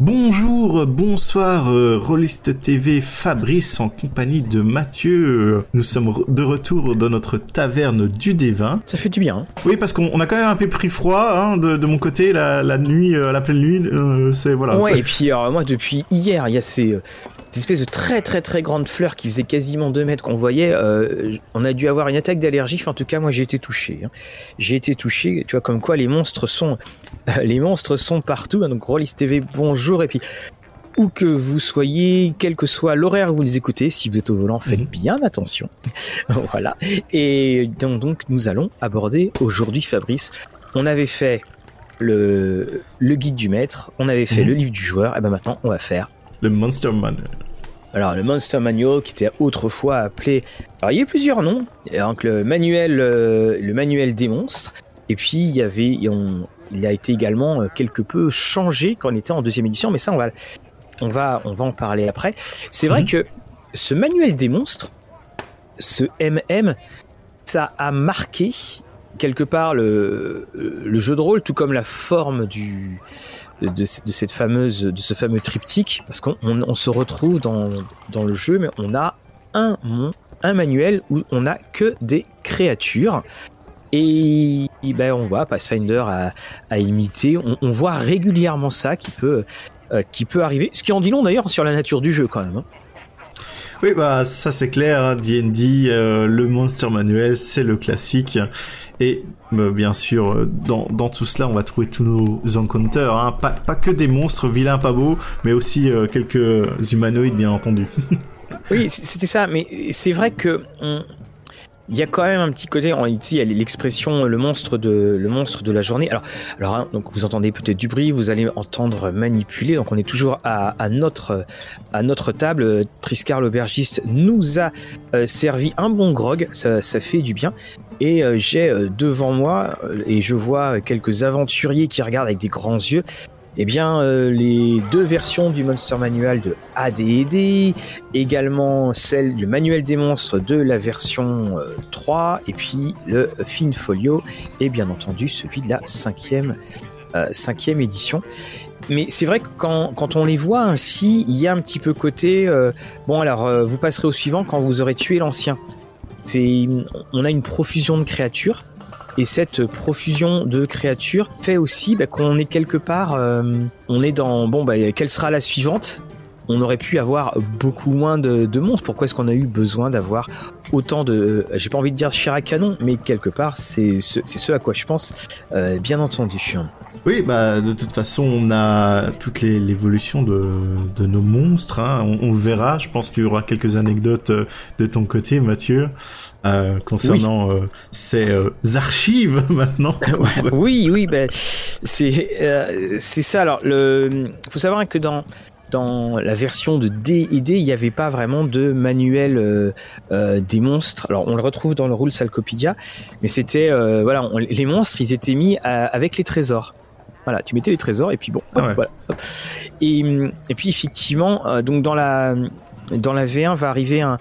Bonjour, bonsoir, euh, Rollist TV Fabrice en compagnie de Mathieu. Nous sommes de retour dans notre taverne du Dévin. Ça fait du bien. Hein. Oui, parce qu'on a quand même un peu pris froid hein, de, mon côté, la, nuit, euh, la pleine lune, euh, c'est voilà. Ouais, et puis moi depuis hier, il y a ces, ces espèces de très très très grandes fleurs qui faisaient quasiment 2 mètres qu'on voyait. Euh, on a dû avoir une attaque d'allergie. en tout cas, moi j'ai été touché. Hein. J'ai été touché. Tu vois, comme quoi les monstres sont, les monstres sont partout. Donc Rollis TV, bonjour. Et puis où que vous soyez, quel que soit l'horaire où vous les écoutez, si vous êtes au volant, faites mhm. bien attention. voilà. Et donc, donc nous allons aborder aujourd'hui, Fabrice. On avait fait le, le guide du maître, on avait fait mhm. le livre du joueur, et ben maintenant on va faire le Monster Manual. Alors le Monster Manual qui était autrefois appelé... Alors il y a plusieurs noms. Donc le manuel, euh, le manuel des monstres. Et puis il y avait... il a été également euh, quelque peu changé quand on était en deuxième édition. Mais ça on va, on va, on va en parler après. C'est vrai mhm. que ce manuel des monstres, ce MM, ça a marqué quelque part le, le jeu de rôle, tout comme la forme du, de, cette fameuse, de ce fameux triptyque, parce qu'on on, se retrouve dans, dans, le jeu, mais on a un, un manuel où on a que des créatures. Et, ben on voit Pathfinder à, à imiter, on, voit régulièrement ça qui peut, euh, qui peut arriver. Ce qui en dit long d'ailleurs sur la nature du jeu quand même. Hein. Oui, bah ça c'est clair, D&D, hein, euh, le Monster Manuel, c'est le classique. Et euh, bien sûr, euh, dans, dans, tout cela, on va trouver tous nos encounters, hein. pas, pas que des monstres vilains, pas beaux, mais aussi quelques humanoïdes, bien entendu. oui, c'était ça, mais c'est vrai que il y a quand même un petit côté, ici y a l'expression le monstre de la journée. Alors, hein, donc vous entendez peut-être du bruit, vous allez entendre manipuler. Donc on est toujours à, notre table. Triscar l'aubergiste nous a euh, servi un bon grog, ça, ça fait du bien. Et euh, j'ai euh, devant moi et je vois quelques aventuriers qui regardent avec des grands yeux eh bien, euh, les deux versions du Monster Manual de AD&D, également celle du Manuel des monstres de la version 3, euh, et puis le Fin Folio, et bien entendu celui de la cinquième, euh, édition. Mais c'est vrai que quand, quand, on les voit ainsi, il y a un petit peu côté... bon alors, vous passerez au suivant quand vous aurez tué l'ancien. On a une profusion de créatures et cette profusion de créatures fait aussi bah, qu'on est quelque part, euh, on est dans bon bah quelle sera la suivante? On aurait pu avoir beaucoup moins de, monstres. Pourquoi est-ce qu'on a eu besoin d'avoir autant de... J'ai pas envie de dire chair à canon, mais quelque part, c'est ce, ce à quoi je pense, euh, bien entendu. Oui, bah de toute façon, on a toute l'évolution de, de, nos monstres. Hein. On, verra. Je pense qu'il y aura quelques anecdotes euh, de ton côté, Mathieu. Euh, concernant euh, ces euh, archives maintenant. oui, oui, ben c'est c'est ça. Alors, le faut savoir que dans dans la version de D&D, il n'y avait pas vraiment de manuel des monstres. Alors, on le retrouve dans le Rule Salcopedia, mais c'était voilà, les monstres, ils étaient mis avec les trésors. Voilà, tu mettais les trésors et puis bon, ah voilà. Et, et puis effectivement, donc dans la dans la V1 va arriver un,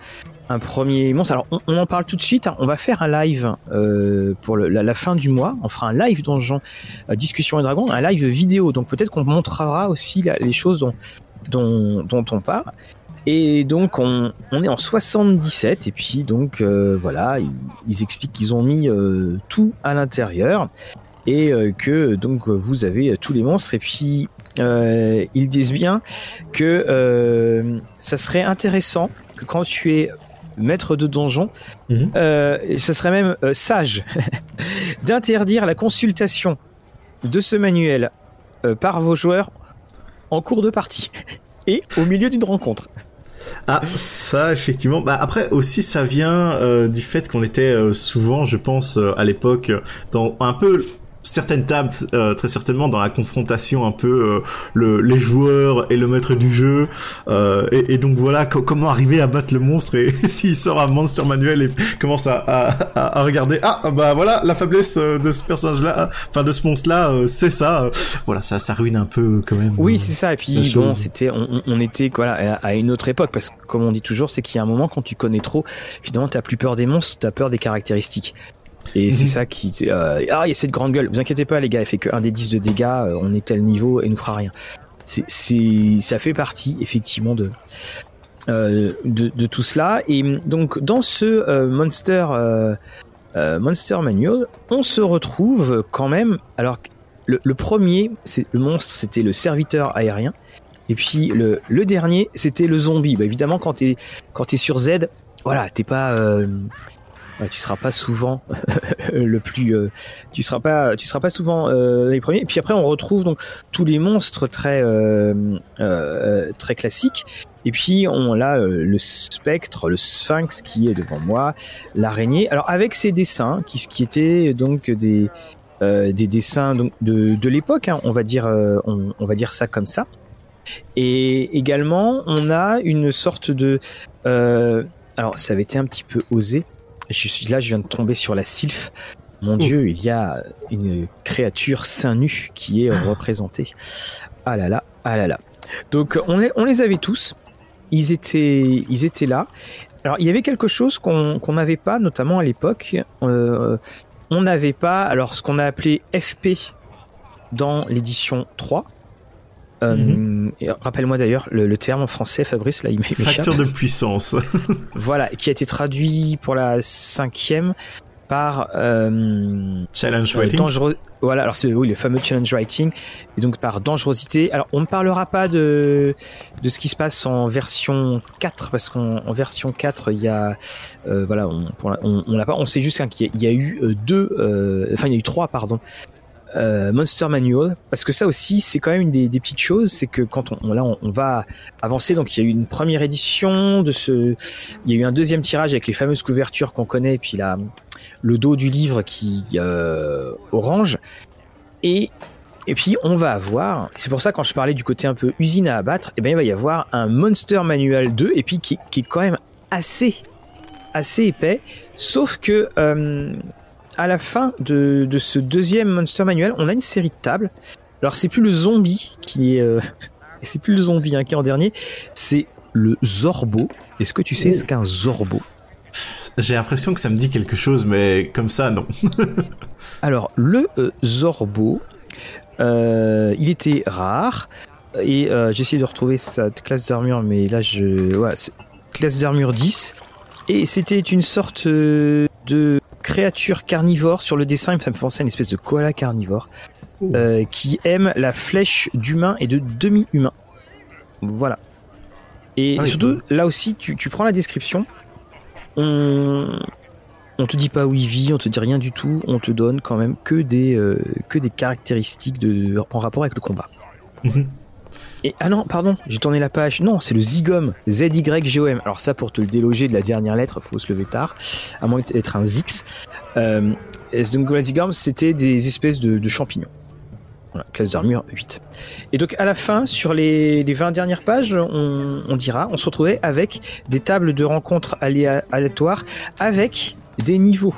un premier monstre. Alors, on, en parle tout de suite. Hein. On va faire un live euh, pour la, fin du mois. On fera un live donjon, euh, discussion et dragon, un live vidéo. Donc peut-être qu'on montrera aussi les choses dont, dont, dont, on parle. Et donc on, on, est en 77 et puis donc euh, voilà, ils, expliquent qu'ils ont mis tout à l'intérieur et que donc vous avez tous les monstres et puis ils disent bien que ça serait intéressant que quand tu es maître de donjon, mhm. euh, ce serait même euh, sage d'interdire la consultation de ce manuel euh, par vos joueurs en cours de partie et au milieu d'une rencontre. Ah, ça, effectivement. Bah, après, aussi, ça vient du fait qu'on était souvent, je pense, à l'époque, dans un peu certaines tables euh, très certainement dans la confrontation un peu euh, le, les joueurs et le maître du jeu. Euh, et, et, donc voilà comment arriver à battre le monstre et s'il sort un monstre manuel et commence à, à, à, regarder ah bah voilà la faiblesse de ce personnage là enfin de ce monstre là c'est ça. Voilà ça ça ruine un peu quand même oui c'est ça. Et puis bon c'était on, on, était voilà à une autre époque parce que comme on dit toujours c'est qu'il y a un moment quand tu connais trop finalement t'as plus peur des monstres t'as peur des caractéristiques et c'est ça qui. Euh, ah, il y a cette grande gueule. Vous inquiétez pas, les gars, elle fait que 1 des 10 de dégâts, euh, on est tel niveau et nous fera rien. c'est, ça fait partie effectivement de, euh, de, de tout cela. Et donc dans ce euh, Monster Monster Manual, on se retrouve quand même. Alors le, le premier, c'est le monstre, c'était le serviteur aérien. Et puis le, le dernier, c'était le zombie. Bah, évidemment, quand t'es quand t'es sur Z, voilà, t'es pas tu seras pas souvent le plus euh, tu seras pas tu seras pas souvent euh, les premiers. Et puis après on retrouve donc tous les monstres très euh, euh, très classiques. Et puis on a euh, le spectre le sphinx qui est devant moi l'araignée. Alors avec ces dessins qui qui étaient donc des euh, des dessins donc de de l'époque hein, on va dire euh, on, va dire ça comme ça. Et également on a une sorte de euh, alors ça avait été un petit peu osé je suis là, je viens de tomber sur la sylphe. Mon Oh. dieu, il y a une créature seins nus qui est représentée. Ah là là, ah là là. Donc on les, on les avait tous. Ils étaient, ils étaient là. Alors il y avait quelque chose qu'on qu'on n'avait pas, notamment à l'époque. Euh, on n'avait pas, alors ce qu'on a appelé FP dans l'édition 3. Euh, Rappelle-moi d'ailleurs le, le terme en français, Fabrice, là il. Facteur de puissance. Voilà, qui a été traduit pour la cinquième par euh, Challenge euh, dangereux. Voilà, alors c'est oui le fameux challenge writing et donc par dangerosité. Alors on ne parlera pas de de ce qui se passe en version 4 parce qu'en en version 4 il y a euh, voilà on pour la- on, on l'a pas. On sait juste qu'il y y a eu deux, enfin il y a eu trois pardon. Euh, Monster Manual parce que ça aussi c'est quand même une des, petites choses c'est que quand on, là on, va avancer donc il y a eu une première édition de ce il y a eu un deuxième tirage avec les fameuses couvertures qu'on connaît et puis la le dos du livre qui euh, orange. Et et puis on va avoir c'est pour ça quand je parlais du côté un peu usine à abattre et ben il va y avoir un Monster Manual 2 et puis qui, qui est quand même assez assez épais. Sauf que euh, à la fin de, de ce deuxième Monster Manual on a une série de tables alors c'est plus le zombie qui est euh, c'est plus le zombie hein, qui est en dernier c'est le Zorbo est-ce que tu sais ce qu'est un Zorbo? J'ai l'impression que ça me dit quelque chose, mais comme ça, non. Alors, le euh, Zorbo, euh, il était rare. Et j'ai essayé de retrouver sa classe d'armure, mais là, je. Ouais, classe d'armure 10. Et c'était une sorte de créature carnivore sur le dessin. Ça me fait penser à une espèce de koala carnivore. euh, qui aime la flèche d'humain et de demi-humain. Voilà. Et Ah oui. surtout, là aussi, tu, tu prends la description. On, on te dit pas où il vit, on te dit rien du tout. On te donne quand même que des, euh, que des caractéristiques de, en rapport avec le combat. Mhm. Et ah non, pardon, j'ai tourné la page. Non, c'est le Zygom, Z-Y-G-O-M. Alors ça, pour te le déloger de la dernière lettre, faut se lever tard, à moins d'être un Zix. Euh, donc le Zygom, c'était des espèces de, champignons. Voilà, classe d'armure 8. Et donc à la fin, sur les, les 20 dernières pages, on, on dira, on se retrouvait avec des tables de rencontres aléa- aléatoires avec des niveaux.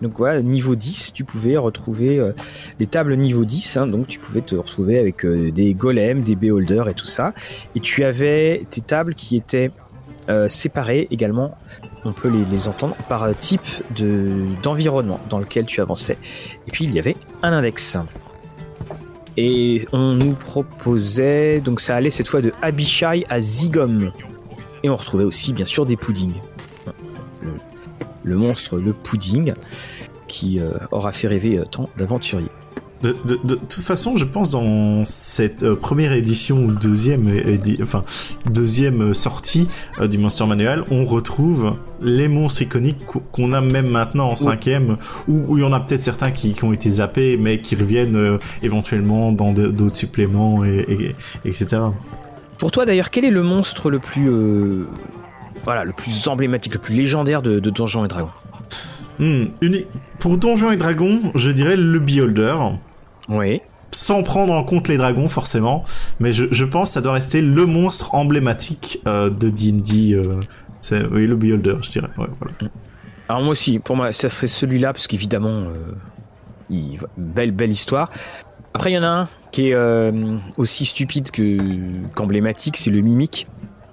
Donc voilà, niveau 10, tu pouvais retrouver euh, les tables niveau 10, hein, donc tu pouvais te retrouver avec euh, des golems, des beholders et tout ça. Et tu avais tes tables qui étaient euh, séparées également, on peut les, entendre, par euh, type de- d'environnement dans lequel tu avançais. Et puis il y avait un index. Et on nous proposait, donc ça allait cette fois de Abishai à Zygom. Et on retrouvait aussi bien sûr des puddings. Le, monstre, le pudding, qui euh, aura fait rêver euh, tant d'aventuriers. De, de- de toute façon, je pense dans cette euh, première édition ou deuxième, édi- enfin deuxième sortie euh, du Monster Manual, on retrouve les monstres iconiques qu'o- qu'on a même maintenant en cinquième, où où il y en a peut-être certains qui, qui ont été zappés, mais qui reviennent euh, éventuellement dans d'autres suppléments et, et- etc. Pour toi d'ailleurs, quel est le monstre le plus, voilà, le plus emblématique, le plus légendaire de, de Donjons et Dragons Hmm, Pour Donjons et Dragons, je dirais le Beholder. Oui. sans prendre en compte les dragons forcément, mais je, je pense que ça doit rester le monstre emblématique euh, de D&D. euh, c'est oui le Beholder, je dirais. Ouais, voilà. Alors moi aussi, pour moi, ça serait celui-là parce qu'évidemment, euh, il- belle belle histoire. Après, il y en a un qui est aussi stupide que qu'emblématique, c'est le mimique.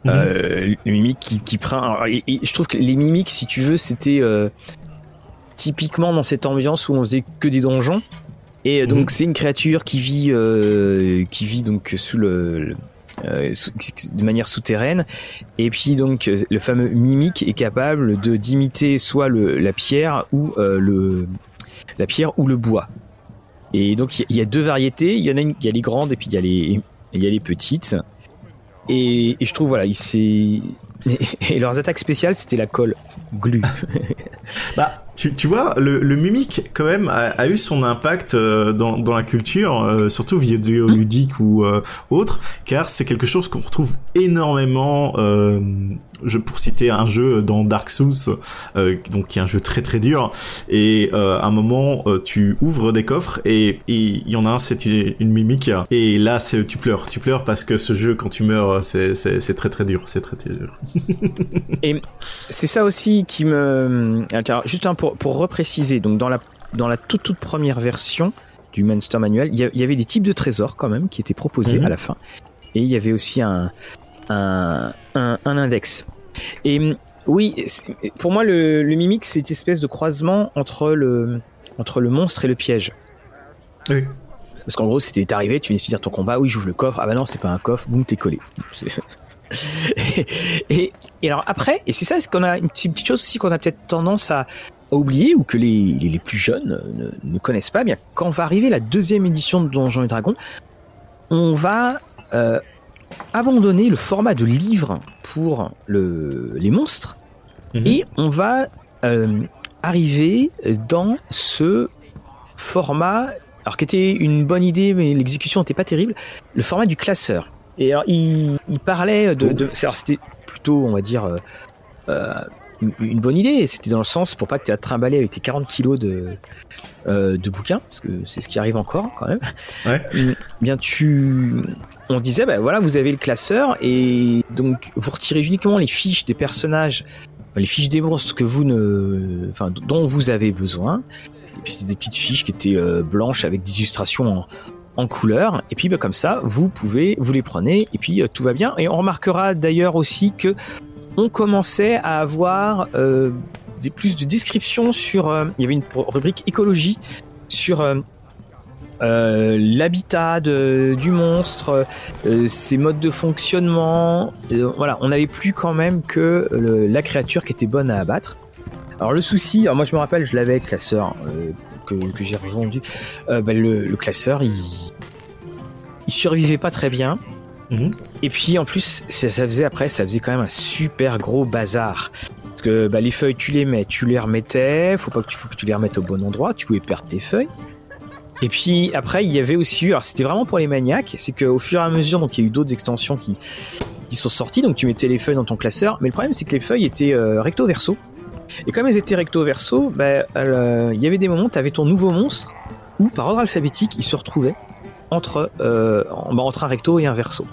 Mhm. Euh, qui, qui prend. alors, et- et je trouve que les mimiques, si tu veux, c'était euh, typiquement dans cette ambiance où on faisait que des donjons. Et donc mhm. c'est une créature qui vit, euh, qui vit donc sous le, euh, de manière souterraine. Et puis donc le fameux mimique est capable de d'imiter soit le, la pierre ou euh, le la pierre ou le bois. Et donc il y, a deux variétés. Il y en a une, il y a les grandes et puis il y a les il y a les petites. Et, je trouve voilà, il s'est et leurs attaques spéciales, c'était la colle glue. bah, tu, vois, le, mimique, quand même, a, eu son impact euh, dans, la culture, euh, surtout vidéoludique mmh. ou euh, autre, car c'est quelque chose qu'on retrouve énormément, euh, je, pour citer un jeu dans Dark Souls, donc qui est un jeu très très dur, et à un moment, tu ouvres des coffres, et il y en a un, c'est une, mimique, et là, c'est tu pleures, tu pleures parce que ce jeu, quand tu meurs, c'est très très dur, c'est très très dur. et c'est ça aussi qui me... juste un pour, pour repréciser, donc dans la, dans la toute, toute première version du Monster Manual, il y, avait des types de trésors quand même qui étaient proposés mhm. à la fin. Et il y avait aussi un, un, un, index. Et oui, pour moi, le, le mimique, c'est une espèce de croisement entre le, entre le monstre et le piège. Oui. Parce qu'en gros, c'était arrivé, tu viens de finir ton combat, oui, j'ouvre le coffre, ah bah non, c'est pas un coffre, boum, t'es collé. et, et, alors après, et c'est ça, c'est qu'on a une petite chose aussi qu'on a peut-être tendance à, oublier ou que les, les, plus jeunes ne, ne, connaissent pas, bien quand va arriver la deuxième édition de Donjons et Dragons, on va euh, abandonner le format de livre pour le, les monstres mhm. et on va euh, arriver dans ce format, alors qui était une bonne idée mais l'exécution n'était pas terrible, le format du classeur. Et alors il, il parlait de, de c'était plutôt on va dire euh, euh une bonne idée. C'était dans le sens pour pas que tu aies à trimballer avec tes 40 kilos de, euh, de bouquins, parce que c'est ce qui arrive encore quand même. Ouais. Euh, bien, tu. On disait, ben voilà, vous avez le classeur et donc vous retirez uniquement les fiches des personnages, les fiches des monstres que vous ne, enfin, dont vous avez besoin. C'était des petites fiches qui étaient euh, blanches avec des illustrations en, en couleur. Et puis bah, comme ça, vous pouvez, vous les prenez et puis tout va bien. Et on remarquera d'ailleurs aussi que on commençait à avoir euh, des, plus de descriptions sur. Euh, il y avait une rubrique écologie sur euh, l'habitat du monstre, ses modes de fonctionnement. voilà, on n'avait plus quand même que la créature qui était bonne à abattre. Alors le souci, moi je me rappelle, je l'avais classeur que, que j'ai revendu. Bah, le, classeur, il survivait pas très bien. Mhm. Et puis en plus, ça, faisait après, ça faisait quand même un super gros bazar. Parce que bah, les feuilles, tu les mets, tu les remettais, faut pas que tu, que tu les remettes au bon endroit, tu pouvais perdre tes feuilles. Et puis après, il y avait aussi, alors c'était vraiment pour les maniaques, c'est qu'au fur et à mesure, donc il y a eu d'autres extensions qui, sont sorties, donc tu mettais les feuilles dans ton classeur, mais le problème c'est que les feuilles étaient euh, recto verso. Et comme elles étaient recto verso, bah, euh, il y avait des moments, tu avais ton nouveau monstre, où par ordre alphabétique, il se retrouvait entre, euh, bah, entre un recto et un verso.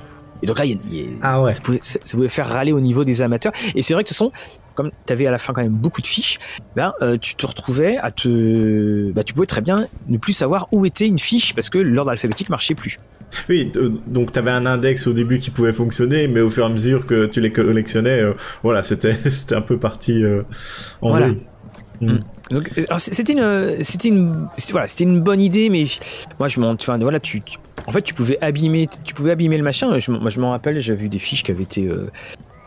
Et donc là, il ah ouais. ça, pouvait, ça, pouvait, faire râler au niveau des amateurs. Et c'est vrai que ce sont, comme tu avais à la fin quand même beaucoup de fiches, ben, euh, tu te retrouvais à te. Ben, tu pouvais très bien ne plus savoir où était une fiche parce que l'ordre alphabétique marchait plus. Oui, donc tu avais un index au début qui pouvait fonctionner, mais au fur et à mesure que tu les collectionnais, euh, voilà, c'était c'était un peu parti euh, en voilà. Donc, c'était une, c'était une, voilà, c'était une bonne idée, mais moi je m'en, enfin voilà, tu, tu, en fait, tu pouvais abîmer, tu pouvais abîmer le machin. Je, moi, je m'en rappelle, j'ai vu des fiches qui avaient été, euh,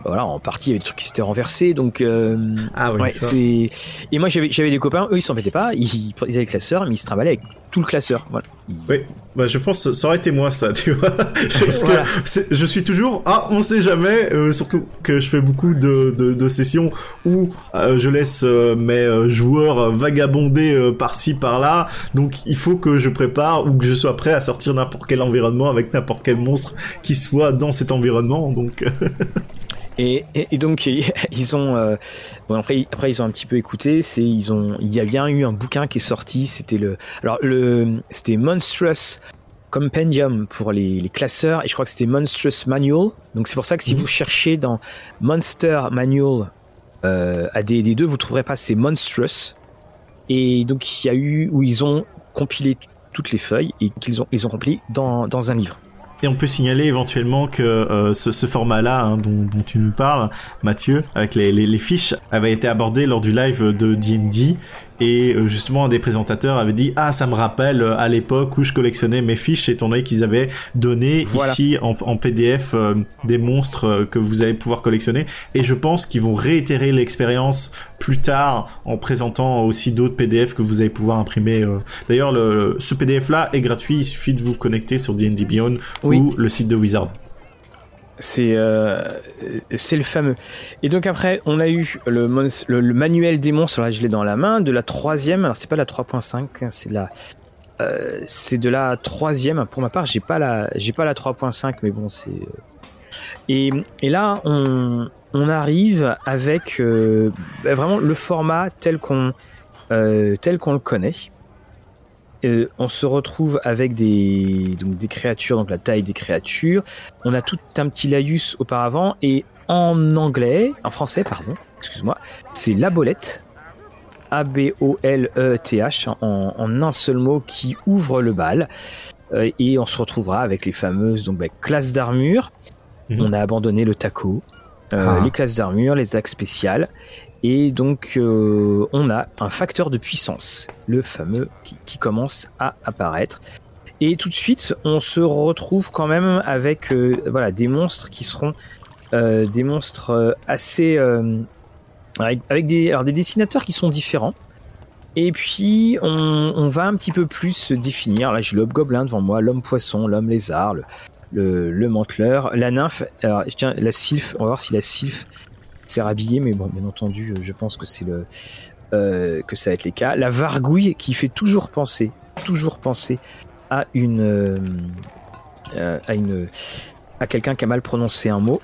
voilà, en partie, il y avait des trucs qui s'étaient renversés. Donc, euh, ah oui, ouais, c'est. Et moi, j'avais, j'avais des copains, eux, ils s'embêtaient pas, ils, ils avaient le classeur, mais ils se travaillaient avec tout le classeur. Voilà. Oui, bah, je pense que ça aurait été moi ça, tu vois. Parce voilà. que je suis toujours, ah, on sait jamais, euh, surtout que je fais beaucoup de, de, de sessions où euh, je laisse euh, mes joueurs vagabonder euh, par-ci par-là, donc il faut que je prépare ou que je sois prêt à sortir n'importe quel environnement avec n'importe quel monstre qui soit dans cet environnement, donc. Et, et, et, donc ils ont euh, bon après après ils ont un petit peu écouté c'est ils ont il y a bien eu un bouquin qui est sorti c'était le alors le c'était Monstrous Compendium pour les, les, classeurs et je crois que c'était Monstrous Manual. Donc c'est pour ça que si mmh. vous cherchez dans Monster Manual euh, à des, des deux vous trouverez pas c'est Monstrous. Et donc il y a eu où ils ont compilé toutes les feuilles et qu'ils ont ils ont rempli dans dans un livre et on peut signaler éventuellement que euh, ce, format-là hein, dont, tu nous parles, Mathieu, avec les, les, les, fiches, avait été abordé lors du live de D&D et euh, justement un des présentateurs avait dit ah ça me rappelle euh, à l'époque où je collectionnais mes fiches étant donné qu'ils avaient donné ici en, en PDF des monstres que vous allez pouvoir collectionner et je pense qu'ils vont réitérer l'expérience plus tard en présentant aussi d'autres PDF que vous allez pouvoir imprimer. D'ailleurs le, ce PDF là est gratuit, il suffit de vous connecter sur D&D Beyond ou le site de Wizard. C'est euh, c'est le fameux. Et donc après, on a eu le, le, manuel des monstres. Là, je l'ai dans la main. De la troisième. Alors c'est pas la 3.5, hein, c'est la euh, c'est de la troisième. Pour ma part, j'ai pas la j'ai pas la 3.5, mais bon, c'est euh. et, et là on on arrive avec bah, vraiment le format tel qu'on tel qu'on le connaît. Euh, on se retrouve avec des, donc des créatures, donc la taille des créatures. On a tout un petit laïus auparavant et en anglais, en français, pardon, excuse-moi, c'est la bolette. A-B-O-L-E-T-H en, un seul mot qui ouvre le bal. Euh, et on se retrouvera avec les fameuses donc, bah, classes d'armure. Mhm. On a abandonné le taco, euh, ah. les classes d'armure, les actes spéciales. Et donc, euh, on a un facteur de puissance, le fameux qui, commence à apparaître. Et tout de suite, on se retrouve quand même avec euh, voilà, des monstres qui seront euh, des monstres assez. Avec, des, alors des dessinateurs qui sont différents. Et puis, on, va un petit peu plus se définir. Là, j'ai le gobelin devant moi, l'homme poisson, l'homme lézard, le, le, manteleur, la nymphe. Alors, tiens, la sylphe, on va voir si la sylphe c'est rhabillé, mais bon, bien entendu, euh, je pense que c'est le euh, que ça va être les cas. La vargouille qui fait toujours penser, toujours penser à une euh, à une à quelqu'un qui a mal prononcé un mot.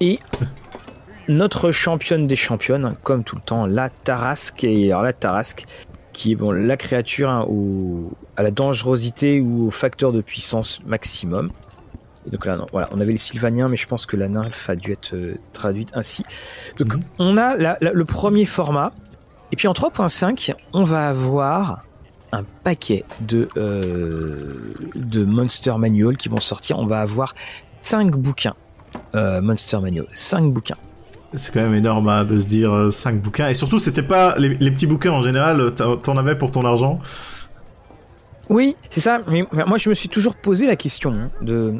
Et notre championne des championnes, comme tout le temps, la Tarasque. Et alors la Tarasque qui est bon la créature hein, à la dangerosité ou au facteur de puissance maximum donc là, voilà, on avait le Sylvanien, mais je pense que la nymphe a dû être euh, traduite ainsi. Donc mhm. on a le premier format, et puis en 3.5, on va avoir un paquet de, euh, de Monster Manual qui vont sortir. On va avoir 5 bouquins euh, Monster Manual, 5 bouquins. C'est quand même énorme hein, de se dire 5 bouquins. Et surtout, c'était pas les, petits bouquins en général, t'en avais pour ton argent. Oui, c'est ça. Mais moi, je me suis toujours posé la question hein, de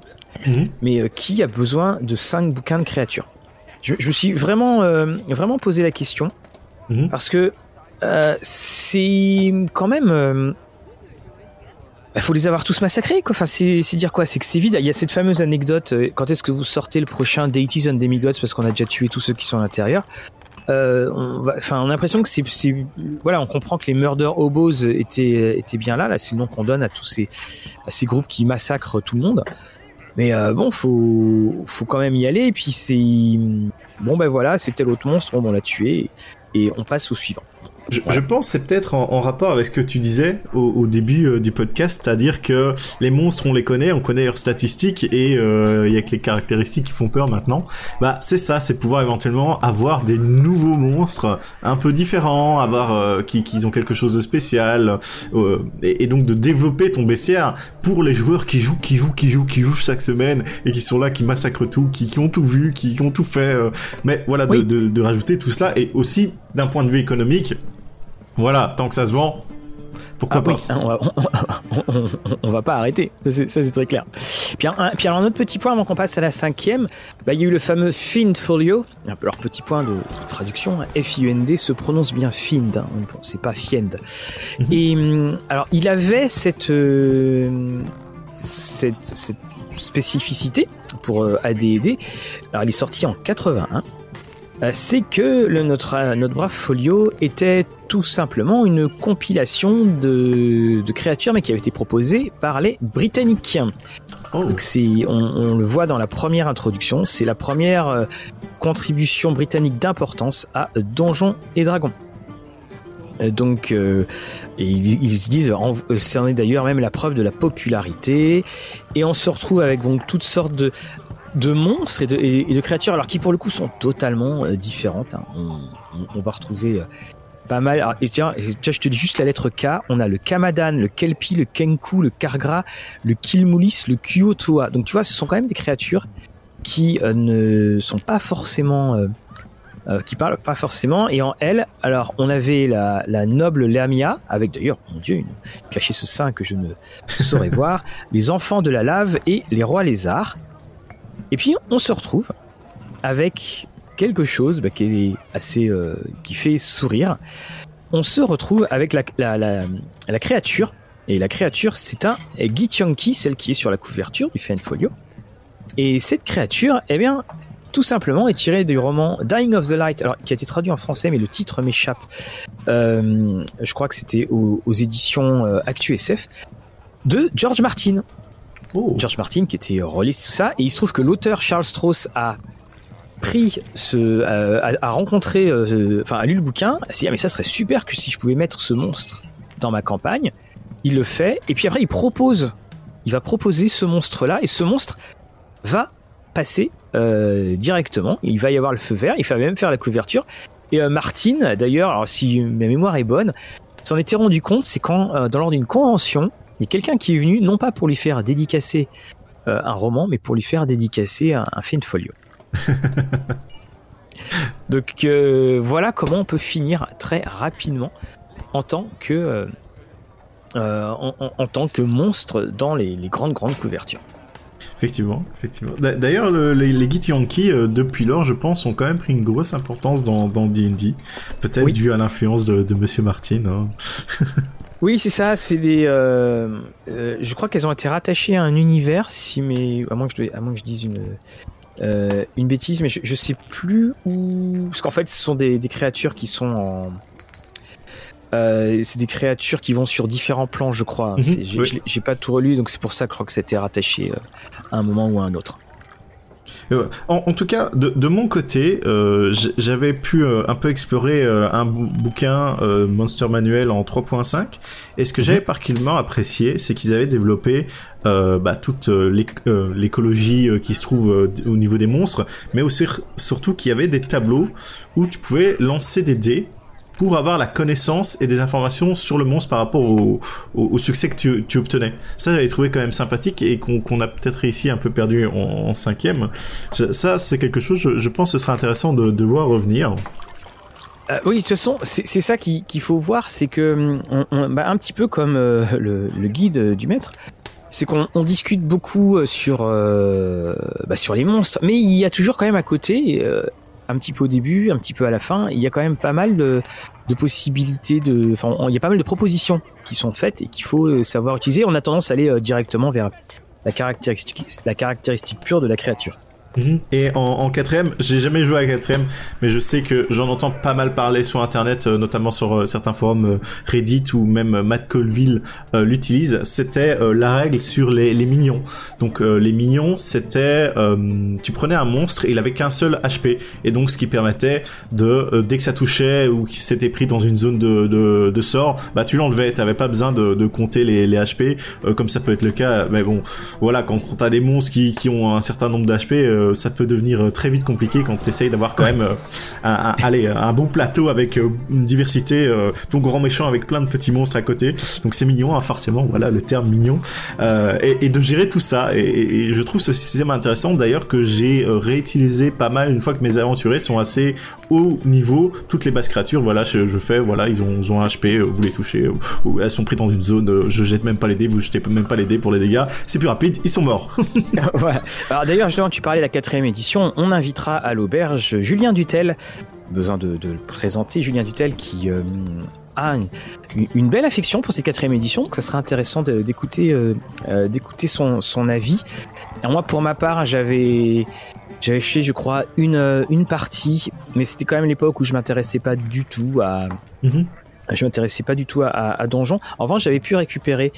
Mhm. Mais euh, qui a besoin de 5 bouquins de créatures? Je, me suis vraiment, euh, vraiment posé la question. Mhm. Parce que euh, c'est quand même. Il faut les avoir tous massacrés, quoi. Enfin, c'est dire quoi? C'est que c'est vide. Il y a cette fameuse anecdote. Quand est-ce que vous sortez le prochain Deities and Demigods Parce qu'on a déjà tué tous ceux qui sont à l'intérieur. on, enfin, on a l'impression que c'est, voilà, on comprend que les murder hobos étaient, étaient bien là. Là, c'est le nom qu'on donne à tous ces, à ces groupes qui massacrent tout le monde. Mais euh, bon, faut, faut quand même y aller. Et puis c'est bon, ben voilà, c'était l'autre monstre, on l'a tué et on passe au suivant. Je, pense c'est peut-être en, rapport avec ce que tu disais au, début euh, du podcast, c'est-à-dire que les monstres on les connaît, on connaît leurs statistiques et euh, il y a que les caractéristiques qui font peur maintenant. Bah c'est ça, c'est pouvoir éventuellement avoir des nouveaux monstres un peu différents, avoir euh, qui, qui ont quelque chose de spécial et, donc de développer ton bestiaire pour les joueurs qui jouent, qui jouent, qui jouent, qui jouent chaque semaine et qui sont là, qui massacrent tout, qui, qui ont tout vu, qui, ont tout fait. mais voilà, de, de, de rajouter tout cela et aussi d'un point de vue économique voilà, tant que ça se vend, pourquoi ah pas on, va, pas arrêter, ça c'est très clair. Puis, un, puis alors un autre petit point avant qu'on passe à la cinquième, bah, il y a eu le fameux Find Folio. Alors petit point de traduction, hein. F-I-U-N-D se prononce bien Find, hein. c'est pas Fiend. Mhm. Et hum, alors il avait cette, euh, cette, spécificité pour euh, AD&D. Alors il est sorti en 81 euh, c'est que le, notre, euh, notre brave folio était tout simplement une compilation de, créatures, mais qui avait été proposée par les Britanniques. Oh. Donc on, le voit dans la première introduction, c'est la première euh, contribution britannique d'importance à Donjons et Dragons. Donc, ils, ils, disent, c'en est d'ailleurs même la preuve de la popularité, et on se retrouve avec donc toutes sortes de, de monstres et de, créatures, alors qui pour le coup sont totalement euh, différentes. Hein. On, va retrouver euh, pas mal. tiens, je te dis juste la lettre K. On a le Kamadan, le Kelpi, le Kenku, le Kargra, le Kilmulis, le Kyotoa. Donc tu vois, ce sont quand même des créatures qui euh, ne sont pas forcément qui parle pas forcément. Et en elle, alors on avait la, la noble Lamia, avec d'ailleurs, mon Dieu, une, caché ce sein que je ne saurais voir, les enfants de la lave et les rois lézards. Et puis on se retrouve avec quelque chose bah, qui est assez, euh, qui fait sourire. On se retrouve avec la, la, la, créature. Et la créature, c'est un Githyanki, celle qui est sur la couverture du Fan Folio. Et cette créature, eh bien, tout simplement est tirée du roman Dying of the Light, alors, qui a été traduit en français, mais le titre m'échappe. Euh, je crois que c'était aux, éditions euh, Actu SF de George Martin. Oh. George Martin qui était rôliste tout ça, et il se trouve que l'auteur Charles Strauss a pris ce, euh, a, rencontré, euh, enfin a lu le bouquin, a dit ah mais ça serait super que si je pouvais mettre ce monstre dans ma campagne. Il le fait, et puis après il propose, il va proposer ce monstre-là, et ce monstre va passer euh, directement. Il va y avoir le feu vert, il va même faire la couverture. Et euh, Martine, d'ailleurs, si ma mémoire est bonne, s'en était rendu compte, c'est quand, euh, dans lors d'une convention, il y a quelqu'un qui est venu, non pas pour lui faire dédicacer euh, un roman, mais pour lui faire dédicacer un, un film folio. Donc euh, voilà comment on peut finir très rapidement en tant que euh, en, en- en tant que monstre dans les, les grandes grandes couvertures. Effectivement, effectivement. D'a- D'ailleurs, le- les, les Githyanki, euh, depuis lors, je pense, ont quand même pris une grosse importance dans dans D&D. Peut-être Oui. dû à l'influence de, de Monsieur Martin. hein. Oui, c'est ça. C'est des. euh, euh, je crois qu'elles ont été rattachées à un univers. Si mais à moins que je, à moins que je dise une euh, une bêtise, mais je, je sais plus où. Parce qu'en fait, ce sont des, des créatures qui sont en. Euh, c'est des créatures qui vont sur différents plans, je crois. Mhm, C'est- J'ai oui. pas tout relu, donc c'est pour ça que je crois que ça a été rattaché à un moment ou à un autre. Euh, En, en tout cas, de, de mon côté, euh, j'avais pu euh, un peu explorer euh, un bou- bouquin Monster Manuel en 3.5, et ce que j'avais particulièrement apprécié, c'est qu'ils avaient développé bah, toute l'éc- l'écologie qui se trouve au niveau des monstres, mais aussi surtout qu'il y avait des tableaux où tu pouvais lancer des dés pour avoir la connaissance et des informations sur le monstre par rapport au, succès que tu, obtenais. Ça, j'avais trouvé quand même sympathique et qu'on a peut-être réussi un peu perdu en, cinquième. Ça, c'est quelque chose, je, je pense, ce sera intéressant de, voir revenir. Euh, oui, de toute façon, c'est ça qui- qu'il faut voir, c'est que hum, bah, un petit peu comme euh, le, guide du maître, c'est qu'on on discute beaucoup euh, sur bah, sur les monstres, mais il y a toujours quand même à côté, un petit peu au début, un petit peu à la fin, il y a quand même pas mal de, possibilités de, enfin, il y a pas mal de propositions qui sont faites et qu'il faut euh, savoir utiliser. On a tendance à aller euh, directement vers la caractéristique pure de la créature. Et en, en quatrième, j'ai jamais joué à quatrième, mais je sais que j'en entends pas mal parler sur internet, euh, notamment sur euh, certains forums euh, Reddit ou même Matt Colville l'utilise. C'était la règle sur les, les minions. Donc les minions, c'était tu prenais un monstre il avait qu'un seul HP, et donc ce qui permettait de dès que ça touchait ou qu'il s'était pris dans une zone de, de, de sort, bah tu l'enlevais. T'avais pas besoin de, de compter les, les HP comme ça peut être le cas. Mais bon, voilà, quand t'as des monstres qui, qui ont un certain nombre d'HP, ça peut devenir euh, très vite compliqué quand tu essayes d'avoir quand même euh, un, allez, un bon plateau avec euh, une diversité, ton grand méchant avec plein de petits monstres à côté. Donc c'est mignon, hein, forcément, voilà le terme mignon. Et, de gérer tout ça. Et, je trouve ce système intéressant d'ailleurs que j'ai réutilisé pas mal une fois que mes aventuriers sont assez haut niveau. Toutes les basses créatures, voilà, je, fais, voilà, ils ont, un HP, vous les touchez, ou elles sont prises dans une zone, je jette même pas les dés, vous jetez même pas les dés pour les dégâts. C'est plus rapide, ils sont morts. voilà. Alors d'ailleurs, justement, tu parlais de la quatrième édition. On invitera à l'auberge Julien Dutel. Besoin de, de le présenter, Julien Dutel qui euh, a une, une belle affection pour cette quatrième édition. Donc ça serait intéressant d'écouter euh, euh, d'écouter son, son avis. Alors moi, pour ma part, j'avais j'avais fait, je crois, une une partie, mais c'était quand même l'époque où je m'intéressais pas du tout à Mhm. je m'intéressais pas du tout à, à, à Donjon. En revanche, j'avais pu récupérer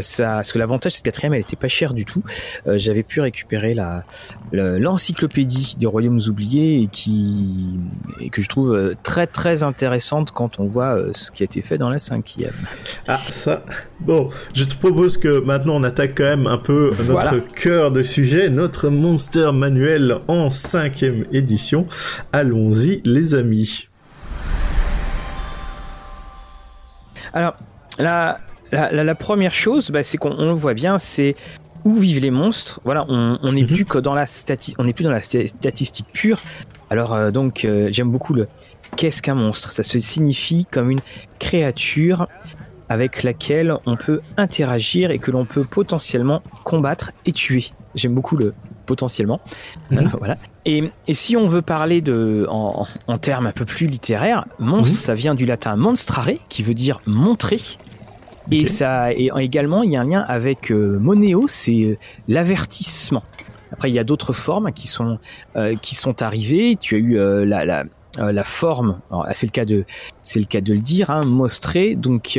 ça, parce que l'avantage de cette quatrième, elle était pas chère du tout. Euh, j'avais pu récupérer la le- l'encyclopédie des royaumes oubliés et qui et que je trouve euh, très très intéressante quand on voit euh, ce qui a été fait dans la cinquième. Ah, ça. Bon, je te propose que maintenant on attaque quand même un peu notre Voilà. cœur de sujet, notre Monster Manuel en cinquième édition. Allons-y, les amis. Alors la la, la- la première chose, bah, c'est qu'on on le voit bien, c'est où vivent les monstres. Voilà, on n'est Mhm. plus que dans la stati- on n'est plus dans la sta- statistique pure. Alors euh, donc euh, j'aime beaucoup le qu'est-ce qu'un monstre Ça se signifie comme une créature avec laquelle on peut interagir et que l'on peut potentiellement combattre et tuer. J'aime beaucoup le potentiellement. Mhm. Euh, voilà. Et, et si on veut parler de en, en termes un peu plus littéraires, monstre, Mhm. ça vient du latin monstrare, qui veut dire montrer. Et ça, et également, il y a un lien avec euh, moneo, c'est euh, l'avertissement. Après, il y a d'autres formes qui sont euh, qui sont arrivées. Tu as eu euh, la, la, la forme, c'est le cas de c'est le cas de le dire, hein, mostré, donc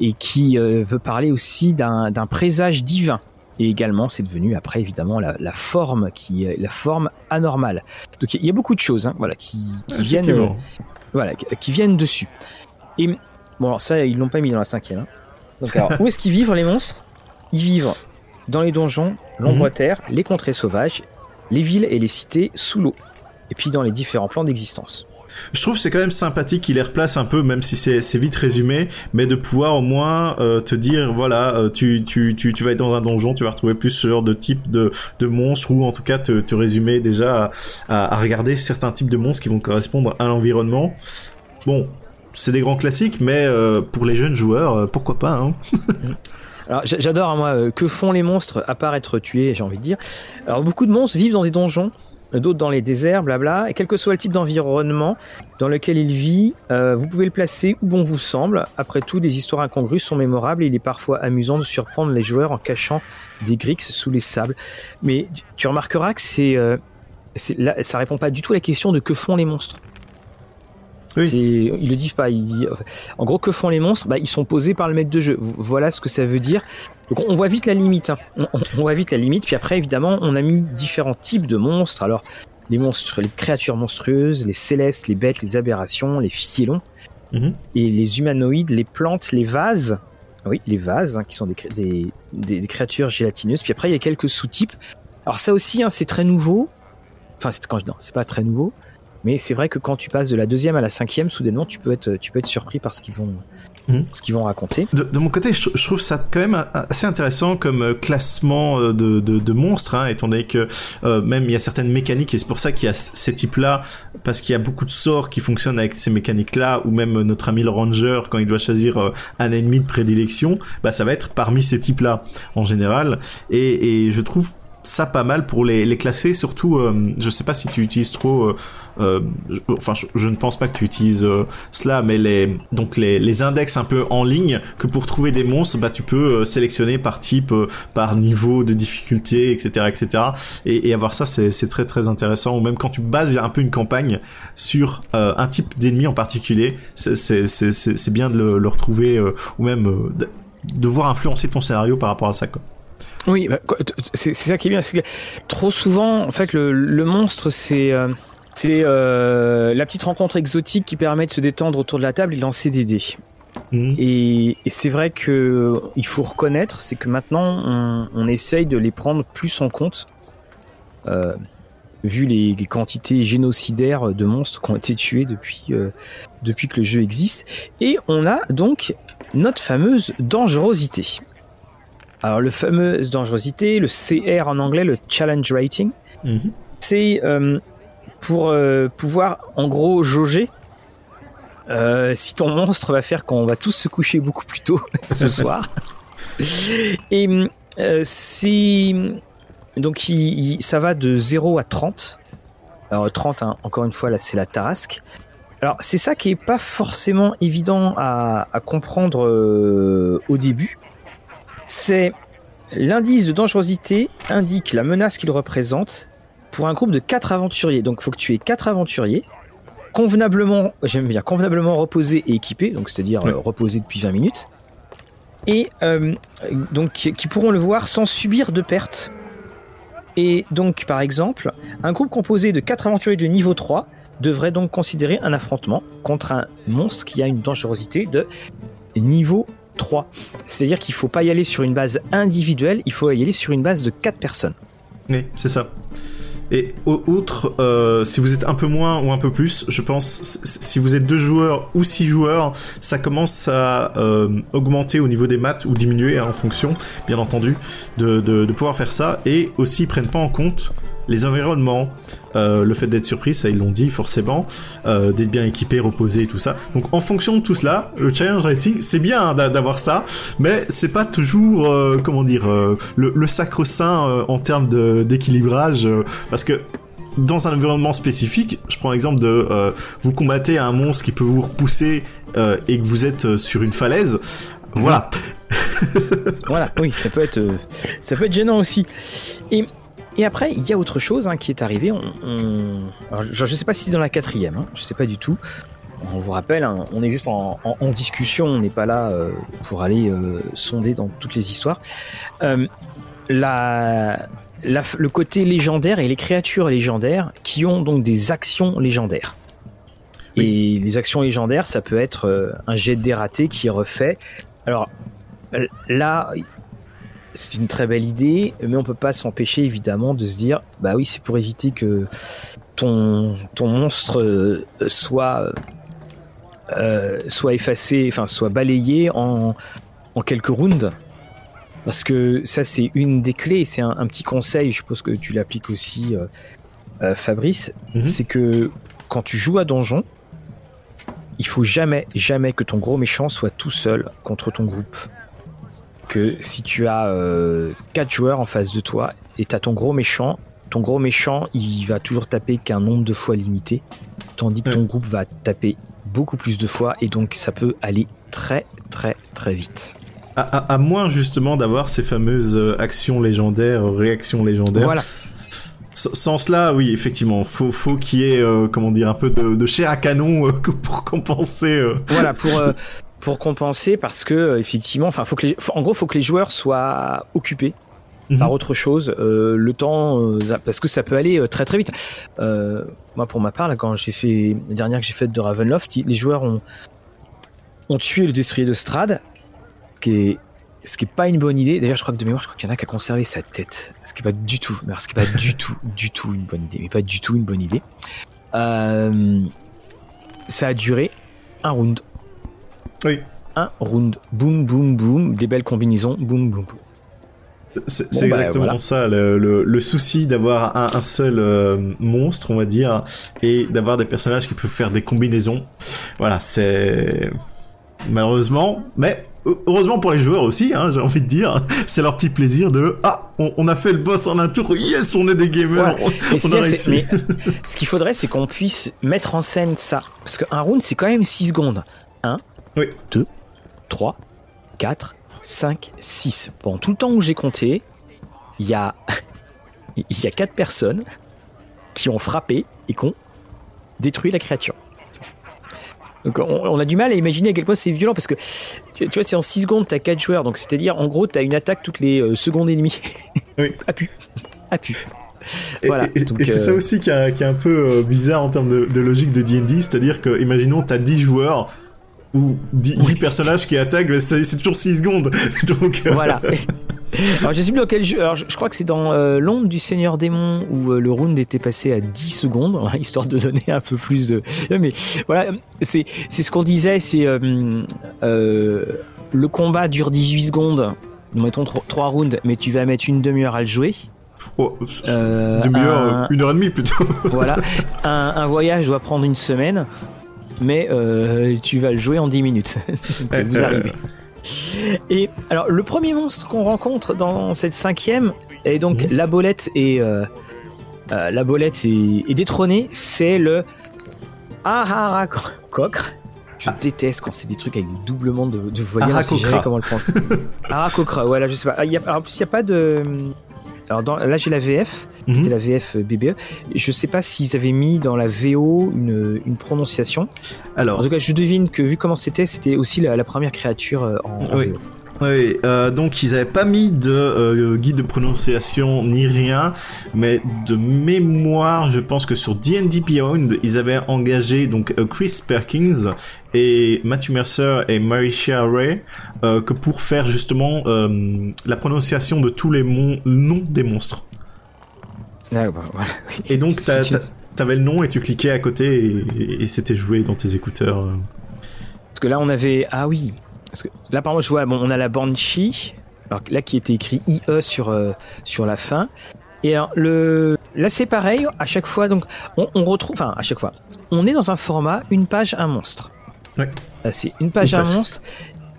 et qui veut parler aussi d'un présage divin. Et également, c'est devenu après évidemment la, la forme qui la forme anormale. Donc il y a beaucoup de choses, hein, voilà, qui, qui viennent, voilà, qui- qui viennent dessus. Et bon, alors ça, ils l'ont pas mis dans la cinquième. hein. Donc alors, où est-ce qu'ils vivent les monstres? Ils vivent dans les donjons, l'ombre terre, les contrées sauvages, les villes et les cités sous l'eau, et puis dans les différents plans d'existence. Je trouve que c'est quand même sympathique qu'il les replace un peu, même si c'est vite résumé, mais de pouvoir au moins euh, te dire, voilà, euh, tu, tu, tu, tu vas être dans un donjon, tu vas retrouver plus ce genre de type de, de monstres, ou en tout cas te, te résumer déjà à, à, à regarder certains types de monstres qui vont correspondre à l'environnement. Bon, c'est des grands classiques, mais euh, pour les jeunes joueurs, euh, pourquoi pas hein Alors j'a- j'adore hein, moi euh, que font les monstres à part être tués, j'ai envie de dire. Alors beaucoup de monstres vivent dans des donjons, d'autres dans les déserts, blabla, et quel que soit le type d'environnement dans lequel il vit, vous pouvez le placer où bon vous semble. Après tout, les histoires incongrues sont mémorables et il est parfois amusant de surprendre les joueurs en cachant des grixes sous les sables. Mais tu- remarqueras que c'est euh, ça répond pas du tout à la question de que font les monstres. Oui. C'est- Ils le disent pas. ils- En gros, que font les monstres? Bah, Ils sont posés par le maître de jeu. Voilà ce que ça veut dire. Donc on voit vite la limite. hein. On, voit vite la limite. Puis après, évidemment, on a mis différents types de monstres. Alors, les monstres, les créatures monstrueuses, les célestes, les bêtes, les aberrations, les fielons, Mhm. et les humanoïdes, les plantes, les vases. Oui, les vases, hein, qui sont des, cré- des, des- des créatures gélatineuses. Puis après, il y a quelques sous-types. Alors ça aussi, hein, c'est très nouveau. Enfin, c'est quand je non, c'est pas très nouveau. Mais c'est vrai que quand tu passes de la deuxième à la cinquième, soudainement, tu peux être, tu peux être surpris par ce qu'ils vont, Mhm. ce qu'ils vont raconter. De, de mon côté, je, je trouve ça quand même assez intéressant comme euh, classement euh, de, de, de monstres, hein, étant donné que euh, même il y a certaines mécaniques, et c'est pour ça qu'il y a ces types-là, parce qu'il y a beaucoup de sorts qui fonctionnent avec ces mécaniques-là, ou même notre ami le ranger, quand il doit choisir un ennemi de prédilection, bah ça va être parmi ces types-là, en général, et, et je trouve ça pas mal pour les, les classer, surtout, euh, je sais pas si tu utilises trop... euh, euh, enfin, je, ne pense pas que tu utilises euh, cela, mais les donc les, les index un peu en ligne que pour trouver des monstres, bah tu peux euh, sélectionner par type, par niveau de difficulté, etc., etc. Et, avoir ça, c'est très très intéressant. Ou même quand tu bases un peu une campagne sur un type d'ennemi en particulier, c'est bien de le, retrouver ou même de, voir influencer ton scénario par rapport à ça. Oui, bah, c'est ça qui est bien. que trop souvent, en fait, le, monstre, c'est c'est euh, la petite rencontre exotique qui permet de se détendre autour de la table et de lancer des dés. Mhm. Et, et c'est vrai que il faut reconnaître, c'est que maintenant, on, on essaye de les prendre plus en compte. Euh, vu les, les quantités génocidaires de monstres qui ont été tués depuis, euh, depuis que le jeu existe. Et on a donc notre fameuse dangerosité. Alors, le fameux dangerosité, le CR en anglais, le challenge rating, Mhm. c'est euh, pour euh, pouvoir en gros jauger euh, si ton monstre va faire qu'on va tous se coucher beaucoup plus tôt ce soir. Et euh, c'est donc il- il- ça va de 0 à 30. Alors 30 hein, encore une fois là c'est la tarasque. Alors c'est ça qui est pas forcément évident à, à comprendre euh, au début. C'est l'indice de dangerosité indique la menace qu'il représente pour un groupe de 4 aventuriers. Donc il faut que tu aies 4 aventuriers convenablement, j'aime bien, convenablement reposés et équipés, donc c'est-à-dire euh, reposés depuis 20 minutes, et euh, donc qui, qui pourront le voir sans subir de pertes. Et donc par exemple, un groupe composé de 4 aventuriers de niveau 3 devrait donc considérer un affrontement contre un monstre qui a une dangerosité de niveau 3. C'est-à-dire qu'il faut pas y aller sur une base individuelle, il faut y aller sur une base de 4 personnes. Oui, c'est ça. Et outre, euh, si vous êtes un peu moins ou un peu plus, je pense, si vous êtes deux joueurs ou six joueurs, ça commence à euh, augmenter au niveau des maths ou diminuer hein, en fonction, bien entendu, de, pouvoir faire ça. Et aussi, ils prennent pas en compte les environnements, euh, le fait d'être surpris, ça ils l'ont dit forcément, euh, d'être bien équipé, reposé, tout ça. Donc en fonction de tout cela, le challenge rating, c'est bien hein, d'avoir ça, mais c'est pas toujours, euh, comment dire, le, le sacro-saint euh, en termes d'équilibrage, parce que dans un environnement spécifique, je prends l'exemple de vous combattez un monstre qui peut vous repousser et que vous êtes sur une falaise. Voilà. voilà, oui, ça peut être, ça peut être gênant aussi. Et et après, il y a autre chose hein, qui est arrivé. On, je ne sais pas si c'est dans la quatrième, hein, je ne sais pas du tout. On vous rappelle, hein, on est juste en, discussion, on n'est pas là euh, pour aller euh, sonder dans toutes les histoires. Euh, la, le côté légendaire et les créatures légendaires qui ont donc des actions légendaires. Et les actions légendaires, ça peut être un jet de dératé qui est refait. Alors là, c'est une très belle idée, mais on peut pas s'empêcher évidemment de se dire, bah oui, c'est pour éviter que ton, ton monstre euh, soit, euh, soit effacé, enfin soit balayé en, en quelques rounds. Parce que ça, c'est une des clés, c'est un, petit conseil, je suppose que tu l'appliques aussi, euh, Fabrice, mhm. c'est que quand tu joues à donjon, il faut jamais, jamais que ton gros méchant soit tout seul contre ton groupe que si tu as euh, 4 joueurs en face de toi et tu as ton gros méchant, ton gros méchant, il va toujours taper qu'un nombre de fois limité, tandis que ton groupe va taper beaucoup plus de fois et donc ça peut aller très très très vite. À, moins justement d'avoir ces fameuses euh, actions légendaires, réactions légendaires. Voilà. Sans cela, oui, effectivement, faut faut qu'il y ait euh, comment dire un peu de, chair à canon euh, pour compenser. Voilà, pour pour compenser parce que euh, effectivement, enfin, faut que les, en gros, faut que les joueurs soient occupés mhm. par autre chose. Euh, le temps, euh, parce que ça peut aller très très vite. moi, pour ma part, là, quand j'ai fait la dernière que j'ai faite de Ravenloft, les joueurs ont ont tué le destrier de Strad, ce qui est ce qui est pas une bonne idée. D'ailleurs, je crois que de mémoire, je crois qu'il y en a qui a conservé sa tête, ce qui est pas du tout, ce qui est pas du tout, du tout une bonne idée, mais pas du tout une bonne idée. ça a duré un round. Oui. Un round. Boum, boum, boum. Des belles combinaisons. Boum, boum, boum. C'est bah, exactement ça, le, souci d'avoir un, seul euh, monstre, on va dire, et d'avoir des personnages qui peuvent faire des combinaisons. Voilà, c'est malheureusement, mais heureusement pour les joueurs aussi, hein, j'ai envie de dire, c'est leur petit plaisir de ah, on, a fait le boss en un tour, yes, on est des gamers, on, a réussi. ce qu'il faudrait, c'est qu'on puisse mettre en scène ça, parce qu'un round, c'est quand même 6 secondes. 1, oui. 2, 3, 4, 5, 6. Pendant tout le temps où j'ai compté, il y a, il y a 4 personnes qui ont frappé et qui ont détruit la créature. Donc on, a du mal à imaginer à quel point c'est violent parce que tu, vois, c'est en 6 secondes, tu as 4 joueurs. Donc c'est-à-dire, en gros, tu as une attaque toutes les euh, secondes et demie. Oui. Appu. Appu. Voilà. Et, c'est ça euh, aussi qui est, un peu euh, bizarre en termes de, de logique de D&D, c'est-à-dire que, imaginons, tu as 10 joueurs, ou 10, personnages qui attaquent, c'est toujours 6 secondes. Donc, euh, Voilà. Alors je sais plus jeu. Alors je, crois que c'est dans euh, l'ombre du Seigneur démon où euh, le round était passé à 10 secondes, histoire de donner un peu plus de. Mais voilà, c'est ce qu'on disait, c'est le combat dure 18 secondes. Mettons 3 rounds, mais tu vas mettre une demi-heure à le jouer. Oh, demi-heure, une heure et demie plutôt. voilà, un, un voyage doit prendre une semaine mais euh, tu vas le jouer en 10 minutes. ça vous arrive. Et alors, le premier monstre qu'on rencontre dans cette cinquième, et donc la bolette est, euh, euh, la bolette est, détrônée, c'est le Aharakokre. Je ah. déteste quand c'est des trucs avec des doublements de, de voyelles. comment le pense. Arakokra, voilà, je sais pas. Y a, en plus, il n'y a pas de. Alors là j'ai la VF, mhm. c'était la VF BBE. Je sais pas s'ils avaient mis dans la VO une, une, prononciation. Alors, en tout cas, je devine que vu comment c'était, c'était aussi la, première créature euh, en, oui. Oui, euh, donc ils avaient pas mis de euh, guide de prononciation ni rien, mais de mémoire, je pense que sur D&D Beyond, ils avaient engagé donc euh, Chris Perkins et Matthew Mercer et Marisha Ray que pour faire justement la prononciation de tous les noms des monstres. Ah, bah, voilà. Et donc, t'avais le nom et tu cliquais à côté et, et c'était joué dans tes écouteurs. Parce que là, on avait. Ah oui. Parce que là, par exemple, je vois, bon, on a la Banshee. Alors là, qui était écrit IE sur, euh, sur la fin. Et alors, le... là, c'est pareil. À chaque fois, donc, on, on retrouve. Enfin, à chaque fois. On est dans un format une page, un monstre. Ouais. Là, c'est une page, Ou un presque. monstre.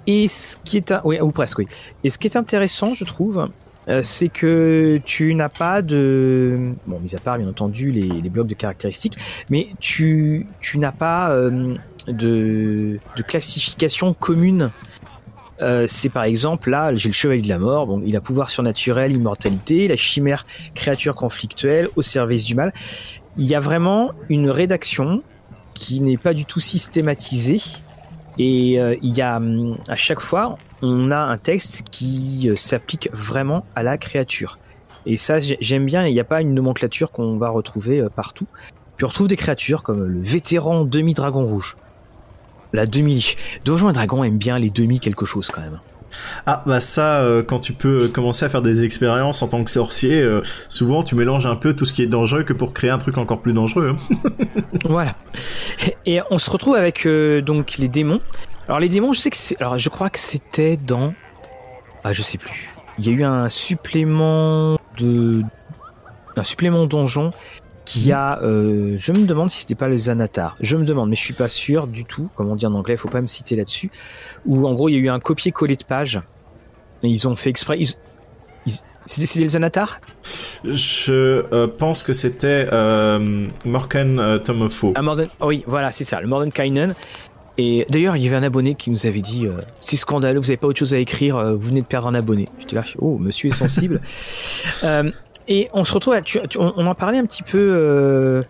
Et ce qui est. un- Oui, ou presque, oui. Et ce qui est intéressant, je trouve. euh, c'est que tu n'as pas de bon mis à part bien entendu les, les blocs de caractéristiques mais tu, tu n'as pas euh, de, classification commune. Euh, c'est par exemple là, j'ai le chevalier de la mort. Bon, il a pouvoir surnaturel, immortalité, la chimère, créature conflictuelle, au service du mal. Il y a vraiment une rédaction qui n'est pas du tout systématisée. Et euh, il y a hum, à chaque fois, on a un texte qui euh, s'applique vraiment à la créature. Et ça, j'ai- j'aime bien. Il n'y a pas une nomenclature qu'on va retrouver partout. Puis on retrouve des créatures comme le vétéran demi-dragon rouge. La demi. Donjons et Dragons aiment bien les demi quelque chose quand même. Ah bah ça, euh, quand tu peux commencer à faire des expériences en tant que sorcier, euh, souvent tu mélanges un peu tout ce qui est dangereux que pour créer un truc encore plus dangereux. hein. Voilà. Et on se retrouve avec euh, donc les démons. Alors les démons, je sais que c'est. Alors je crois que c'était dans. Ah je sais plus. Il y a eu un supplément de. Un supplément donjon qui a. euh, je me demande si c'était pas le Xanatar. Je me demande, mais je suis pas sûr du tout. Comme on dit en anglais, faut pas me citer là-dessus. Où en gros il y a eu un copier-coller de page. Et ils ont fait exprès. Ils... ils- C'était le Xanatar Je euh, pense que c'était euh, Morkan euh, Tomofo. Ah, Morden... oh oui, voilà, c'est ça, le Mordenkainen. Et d'ailleurs, il y avait un abonné qui nous avait dit euh, C'est scandaleux, vous n'avez pas autre chose à écrire, vous venez de perdre un abonné. J'étais là, oh, monsieur est sensible. Euh, et on se retrouve, à, on, en parlait un petit peu, euh,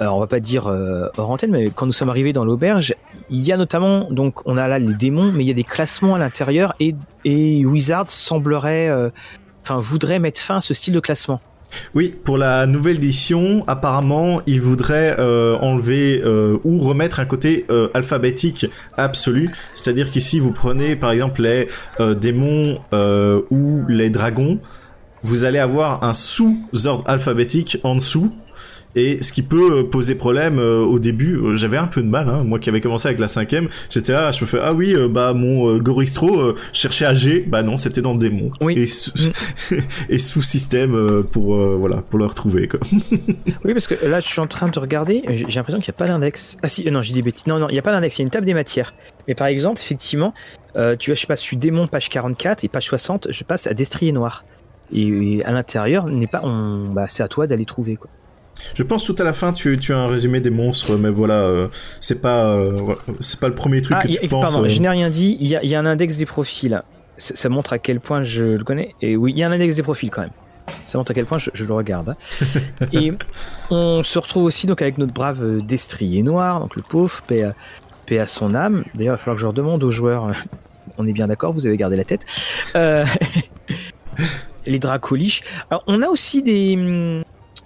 alors on va pas dire euh, hors antenne, mais quand nous sommes arrivés dans l'auberge, il y a notamment, donc on a là les démons, mais il y a des classements à l'intérieur et, et Wizard semblerait, euh, enfin, voudrait mettre fin à ce style de classement. Oui, pour la nouvelle édition, apparemment, il voudrait euh, enlever euh, ou remettre un côté alphabétique absolu. C'est-à-dire qu'ici, vous prenez par exemple les démons ou les dragons, vous allez avoir un sous-ordre alphabétique en dessous. Et ce qui peut euh, poser problème euh, au début, euh, j'avais un peu de mal, hein, moi qui avais commencé avec la cinquième, j'étais là, je me fais ah oui, euh, bah mon Goristro cherchait à G, bah non, c'était dans le démon. Oui. Et sous, et sous système pour voilà pour le retrouver quoi. Oui, parce que là, je suis en train de regarder. J'ai l'impression qu'il n'y a pas d'index. Ah si, non, j'ai des bêtises. Non, non, il n'y a pas d'index. Il y a une table des matières. Mais par exemple, effectivement, tu vois, je passe sur démon page 44 et page 60, je passe à destrier noir. Et, à l'intérieur, n'est pas, on, bah, c'est à toi d'aller trouver. Quoi. Je pense tout à la fin tu, tu as un résumé des monstres, mais voilà, euh, c'est pas euh, c'est pas le premier truc Ah, que y tu penses. pardon, euh, je n'ai rien dit. Il y, a, il y a un index des profils. Ça, ça montre à quel point je le connais. Et oui, il y a un index des profils quand même. Ça montre à quel point je, je le regarde. hein. et on se retrouve aussi donc avec notre brave euh, destrier noir, donc le pauvre, paix à, paix à son âme. D'ailleurs, il va falloir que je redemande aux joueurs. On est bien d'accord, vous avez gardé la tête. Les dracoliches. Alors, on a aussi des,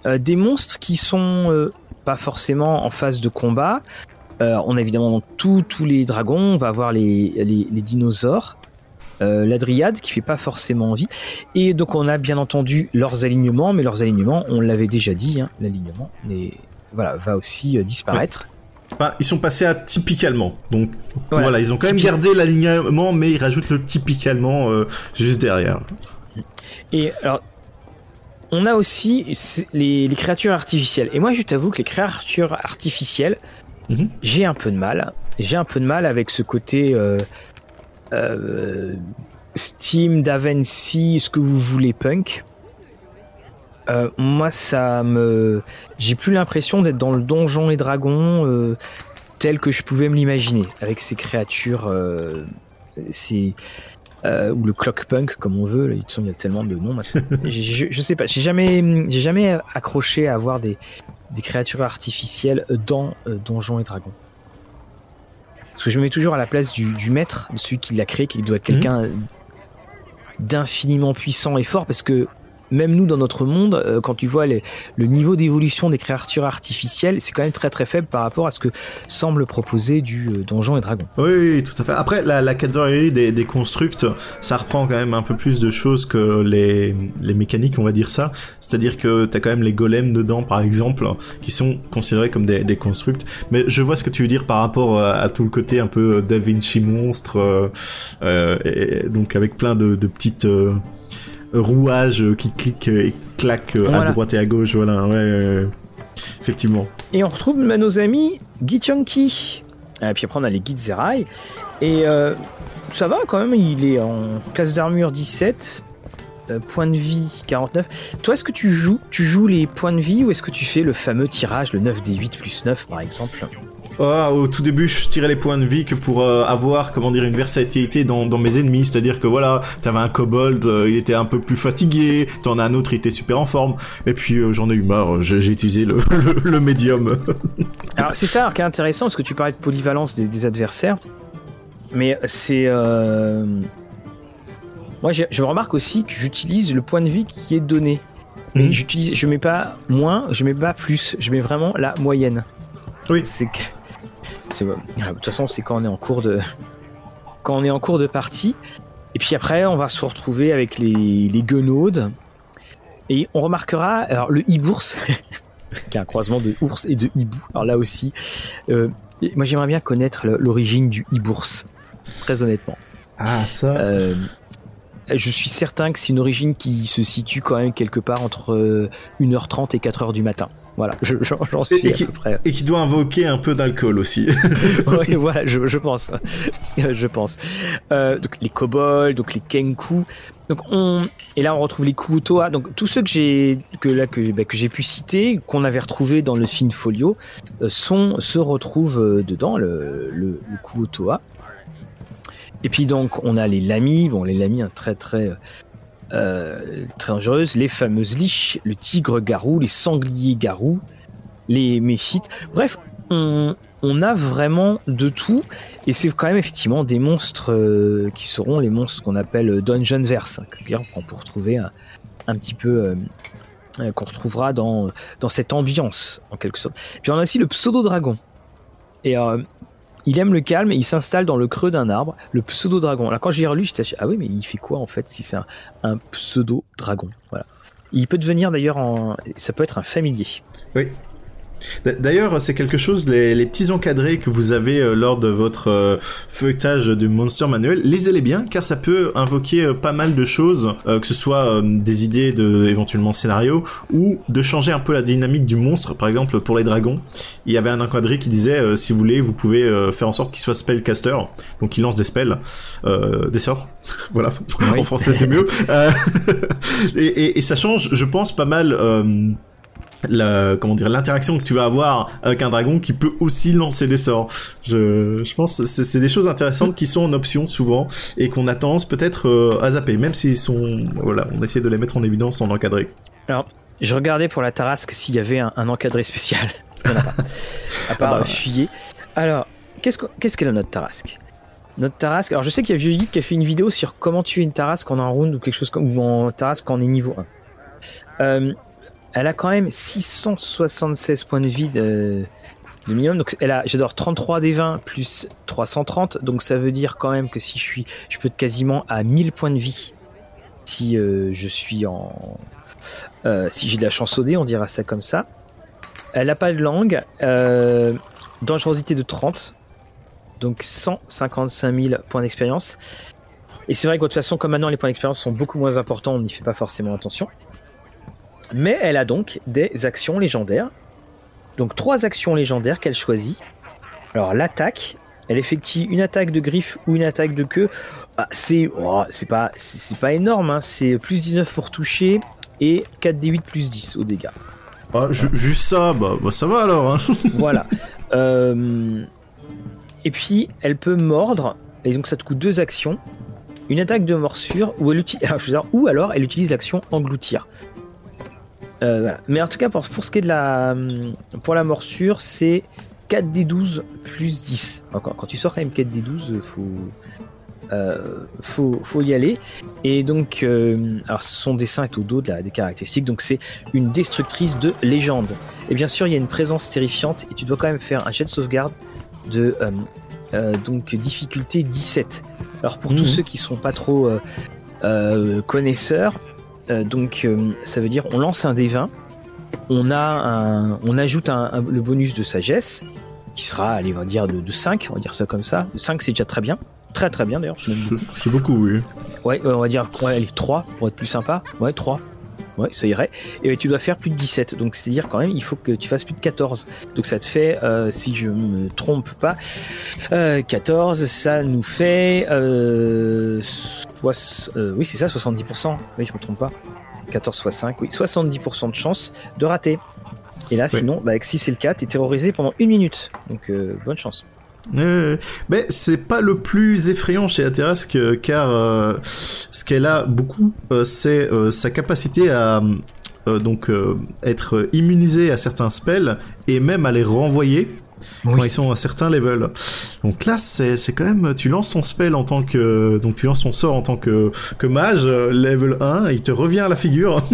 euh, des monstres qui sont euh, pas forcément en phase de combat. Euh, on a évidemment tous tous les dragons, on va avoir les, les, les dinosaures, la dryade qui fait pas forcément envie. Et donc on a bien entendu leurs alignements, mais leurs alignements, on l'avait déjà dit, hein, l'alignement mais voilà, va aussi disparaître. enfin, ils sont passés à typiquement. Donc Voilà. voilà, ils ont quand même gardé l'alignement, mais ils rajoutent le typiquement juste derrière. Et alors, on a aussi les, les créatures artificielles. Et moi, je t'avoue que les créatures artificielles, Mhm. j'ai un peu de mal. J'ai un peu de mal avec ce côté euh, euh, Steam, Davency, ce que vous voulez, punk. Euh, moi, ça me. J'ai plus l'impression d'être dans le donjon et dragon euh, tel que je pouvais me l'imaginer, avec ces créatures. euh, ces euh, ou le clockpunk comme on veut. Là, de toute façon, il y a tellement de noms maintenant. je, je, sais pas. J'ai jamais, j'ai jamais accroché à avoir des, des créatures artificielles dans euh, Donjons et Dragons. Parce que je me mets toujours à la place du, du maître, de celui qui l'a créé, qui doit être quelqu'un d'infiniment puissant et fort, parce que même nous dans notre monde, euh, quand tu vois le niveau d'évolution des créatures artificielles, c'est quand même très très faible par rapport à ce que semble proposer du euh, Donjon et Dragon. Oui, tout à fait. Après, la, catégorie des, des constructs, ça reprend quand même un peu plus de choses que les, mécaniques, on va dire ça. C'est-à-dire que t'as quand même les golems dedans, par exemple, qui sont considérés comme des, des constructs. Mais je vois ce que tu veux dire par rapport à, à tout le côté un peu Da Vinci monstre, euh, euh, donc avec plein de petites euh, rouages qui cliquent et claquent à Voilà. droite et à gauche. Voilà, ouais, effectivement. Et on retrouve nos amis Gichunki. Et puis après, on a les Gitzerai. Et euh, ça va quand même, il est en classe d'armure 17. euh, point de vie 49. Toi, est-ce que tu joues, tu joues les points de vie ou est-ce que tu fais le fameux tirage, le 9 des 8 plus 9 par exemple? Ah, au tout début, je tirais les points de vie que pour euh, avoir, comment dire, une versatilité dans, dans mes ennemis. C'est-à-dire que voilà, t'avais un kobold, euh, il était un peu plus fatigué, t'en as un autre, il était super en forme. Et puis euh, j'en ai eu marre, j'ai utilisé le, le, le médium. Alors c'est ça qui est intéressant parce que tu parlais de polyvalence des, des adversaires, mais c'est moi je, je remarque aussi que j'utilise le point de vie qui est donné. Mais Mhm. j'utilise, je mets pas moins, je mets pas plus, je mets vraiment la moyenne. Oui. C'est que, de toute façon c'est quand on est en cours de, quand on est en cours de partie. Et puis après on va se retrouver avec les les guenaudes et on remarquera alors le e-bourse qui est un croisement de ours et de hibou. Alors là aussi, euh, moi j'aimerais bien connaître l'origine du e-bourse, très honnêtement. Ah, ça. Euh, je suis certain que c'est une origine qui se situe quand même quelque part entre euh, 1h30 et 4h du matin. Voilà, je- j'en suis Et à qui- peu près. Et qui doit invoquer un peu d'alcool aussi. oui, voilà, je, je pense. Je pense. Euh, donc les kobolds, donc les kenku. Donc on et là on retrouve les kuotoa. Donc tous ceux que j'ai que là que, bah, que j'ai pu citer, qu'on avait retrouvé dans le film folio, euh, sont se retrouvent euh, dedans le le. Et puis donc on a les lamis. Bon les lamis hein, très très euh, très dangereuses. Les fameuses liches, le tigre garou, les sangliers garous, les méphites. Bref, on, a vraiment de tout. Et c'est quand même effectivement des monstres euh, qui seront les monstres qu'on appelle Dungeon Verse, hein, que bien on peut retrouver un, un petit peu. euh, qu'on retrouvera dans, dans cette ambiance, en quelque sorte. Puis on a aussi le pseudo-dragon. Et il aime le calme et il s'installe dans le creux d'un arbre, le pseudo-dragon. Alors quand j'ai relu, j'étais ah oui, mais il fait quoi en fait si c'est un, pseudo-dragon? Voilà. Il peut devenir d'ailleurs. Ça peut être un familier. Oui. D'ailleurs, c'est quelque chose, les, les petits encadrés que vous avez euh, lors de votre euh, feuilletage du Monster Manuel, lisez-les bien, car ça peut invoquer euh, pas mal de choses, que ce soit des idées de éventuellement scénario, ou de changer un peu la dynamique du monstre. Par exemple, pour les dragons, il y avait un encadré qui disait, si vous voulez, vous pouvez faire en sorte qu'il soit spellcaster, donc il lance des spells, des sorts. voilà, Oui. en français c'est mieux. Et, et- et ça change, je pense, pas mal. La, comment dire l'interaction que tu vas avoir avec un dragon qui peut aussi lancer des sorts. Je, je pense que c'est c'est des choses intéressantes qui sont en option souvent et qu'on a tendance peut-être euh, à zapper, même s'ils sont voilà, on essaie de les mettre en évidence en encadré. Alors, je regardais pour la Tarasque s'il y avait un, un encadré spécial. En. À part Ah bah. fuyer. Alors, qu'est-ce que- qu'est-ce qu'elle a notre Tarasque? Notre Tarasque. Alors, je sais qu'il y a Vieux Geek qui a fait une vidéo sur comment tuer une Tarasque en un round ou quelque chose comme. ou en Tarasque est niveau 1. Euh, elle a quand même 676 points de vie de, minimum. Donc, elle a, j'adore 33 des 20 plus 330. Donc, ça veut dire quand même que si je suis. Je peux être quasiment à 1000 points de vie si euh, je suis en. Euh, si j'ai de la chance au dé, on dira ça comme ça. Elle n'a pas de langue. euh, dangerosité de 30. Donc 155 000 points d'expérience. Et c'est vrai que de toute façon, comme maintenant les points d'expérience sont beaucoup moins importants, on n'y fait pas forcément attention. Mais elle a donc des actions légendaires. Donc trois actions légendaires qu'elle choisit. Alors l'attaque, elle effectue une attaque de griffe ou une attaque de queue. Ah, c'est oh, c'est pas c'est pas énorme, hein. c'est plus 19 pour toucher et 4d8 plus 10 au dégâts. Ah, ju- juste ça, bah, bah, ça va alors. Hein. voilà. Euh, et puis, elle peut mordre, et donc ça te coûte deux actions. Une attaque de morsure, ou, elle uti- ah, ou alors elle utilise l'action engloutir. Euh, voilà. Mais en tout cas, pour, pour ce qui est de la, pour la morsure, c'est 4d12 plus 10. Encore, quand tu sors quand même 4d12, faut. faut, faut y aller. Et donc, alors son dessin est au dos de la, des caractéristiques. Donc c'est une destructrice de légende. Et bien sûr, il y a une présence terrifiante et tu dois quand même faire un jet de sauvegarde de donc difficulté 17. Alors pour tous mhm. ceux qui sont pas trop connaisseurs, donc ça veut dire on lance un D20 on, a un, on ajoute un, le bonus de sagesse, qui sera, allez, on va dire de, 5, on va dire ça comme ça. 5, c'est déjà très bien. Très très bien d'ailleurs. C'est beaucoup, oui. Ouais, on va dire ouais, 3 pour être plus sympa. Ouais, 3. Ouais, ça irait. Et tu dois faire plus de 17. Donc, c'est-à-dire quand même, il faut que tu fasses plus de 14. Donc, ça te fait, euh, si je me trompe pas, 14, euh, ça nous fait. Euh, oui, c'est ça, 70%. Oui, je me trompe pas. 14 x 5, oui, 70% de chance de rater. Et là, sinon, bah, si c'est le cas, t'es terrorisé pendant une minute. Donc, euh, bonne chance. Mais c'est pas le plus effrayant chez Aterasque car euh, ce qu'elle a beaucoup, euh, c'est sa capacité à donc être immunisée à certains spells et même à les renvoyer quand ils sont à certains levels. Donc là, c'est, c'est quand même, tu lances ton spell en tant que, donc tu lances ton sort en tant que, que mage, level 1, il te revient à la figure.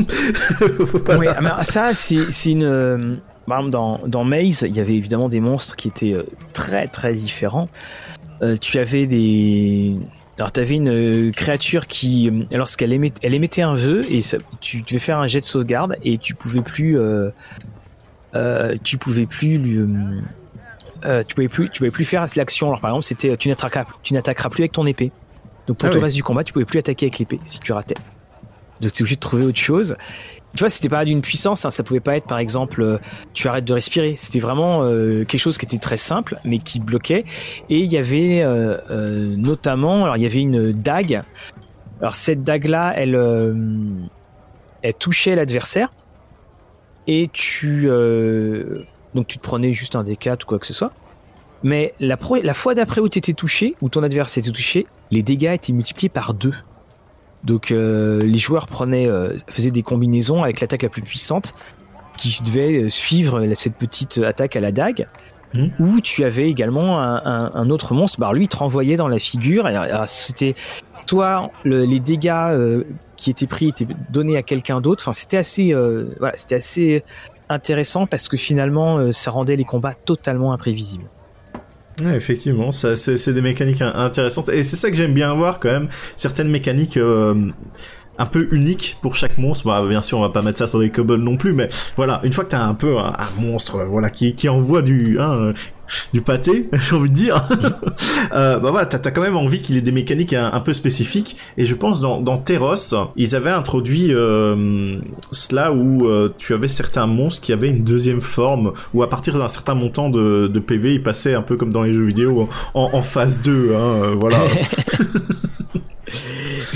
Oui, mais ça, c'est, c'est une, euh, par exemple, dans, dans Maze, il y avait évidemment des monstres qui étaient euh, très très différents. Euh, tu avais des, alors, tu avais une créature qui, lorsqu'elle émettait, elle émettait un vœu, et ça, tu devais faire un jet de sauvegarde, et tu pouvais plus, euh, tu pouvais plus lui, euh, tu pouvais plus, tu pouvais plus faire l'action. Alors par exemple, c'était tu n'attaqueras, tu n'attaqueras plus avec ton épée. Donc pour ah tout le reste du combat, tu pouvais plus attaquer avec l'épée si tu ratais. Donc tu es obligé de trouver autre chose. Tu vois, c'était pas d'une puissance, hein, ça pouvait pas être par exemple euh, tu arrêtes de respirer. C'était vraiment euh, quelque chose qui était très simple mais qui bloquait. Et il y avait notamment, alors il y avait une dague. Alors cette dague là, elle, touchait l'adversaire et tu donc tu te prenais juste un D4 ou quoi que ce soit. Mais la, la fois d'après où tu étais touché, où ton adversaire était touché, les dégâts étaient multipliés par deux. Donc euh, les joueurs prenaient, euh, faisaient des combinaisons avec l'attaque la plus puissante qui devait euh, suivre cette petite attaque à la dague. Mmh. Ou tu avais également un, autre monstre, bah lui il te renvoyait dans la figure. C'était soit les dégâts qui étaient pris étaient donnés à quelqu'un d'autre. Enfin c'était assez, voilà, c'était assez intéressant parce que finalement, ça rendait les combats totalement imprévisibles. Effectivement, ça, c'est, des mécaniques intéressantes. Et c'est ça que j'aime bien voir quand même certaines mécaniques euh, un peu uniques pour chaque monstre. Bah, bien sûr, on va pas mettre ça sur des kobolds non plus, mais voilà, une fois que t'as un peu un, monstre, voilà, qui, qui envoie du, hein, du pâté, j'ai envie de dire. euh, bah voilà, t'as as quand même envie qu'il ait des mécaniques un, peu spécifiques. Et je pense dans, dans Terros, ils avaient introduit euh, cela où euh, tu avais certains monstres qui avaient une deuxième forme, où à partir d'un certain montant de, de, PV, ils passaient un peu comme dans les jeux vidéo en, en phase 2. Hein, euh, voilà.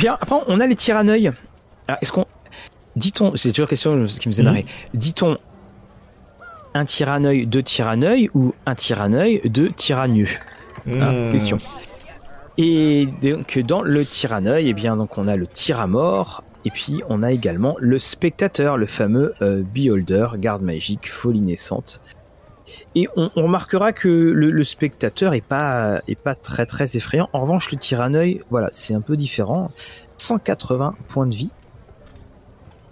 Après, on a les tyranneuils. Est-ce qu'on. Dit-on, c'est toujours une question qui me faisait marrer. Dit-on un tyranneuil de tyranneuil ou un de tyranneux hein, hmm. Question. Et donc dans le tyranneuil, eh bien donc on a le tyramort et puis on a également le spectateur, le fameux euh, beholder, garde magique, folie naissante. Et on, remarquera que le, spectateur est pas très très effrayant. En revanche, le tyranneuil, voilà, c'est un peu différent. 180 points de vie.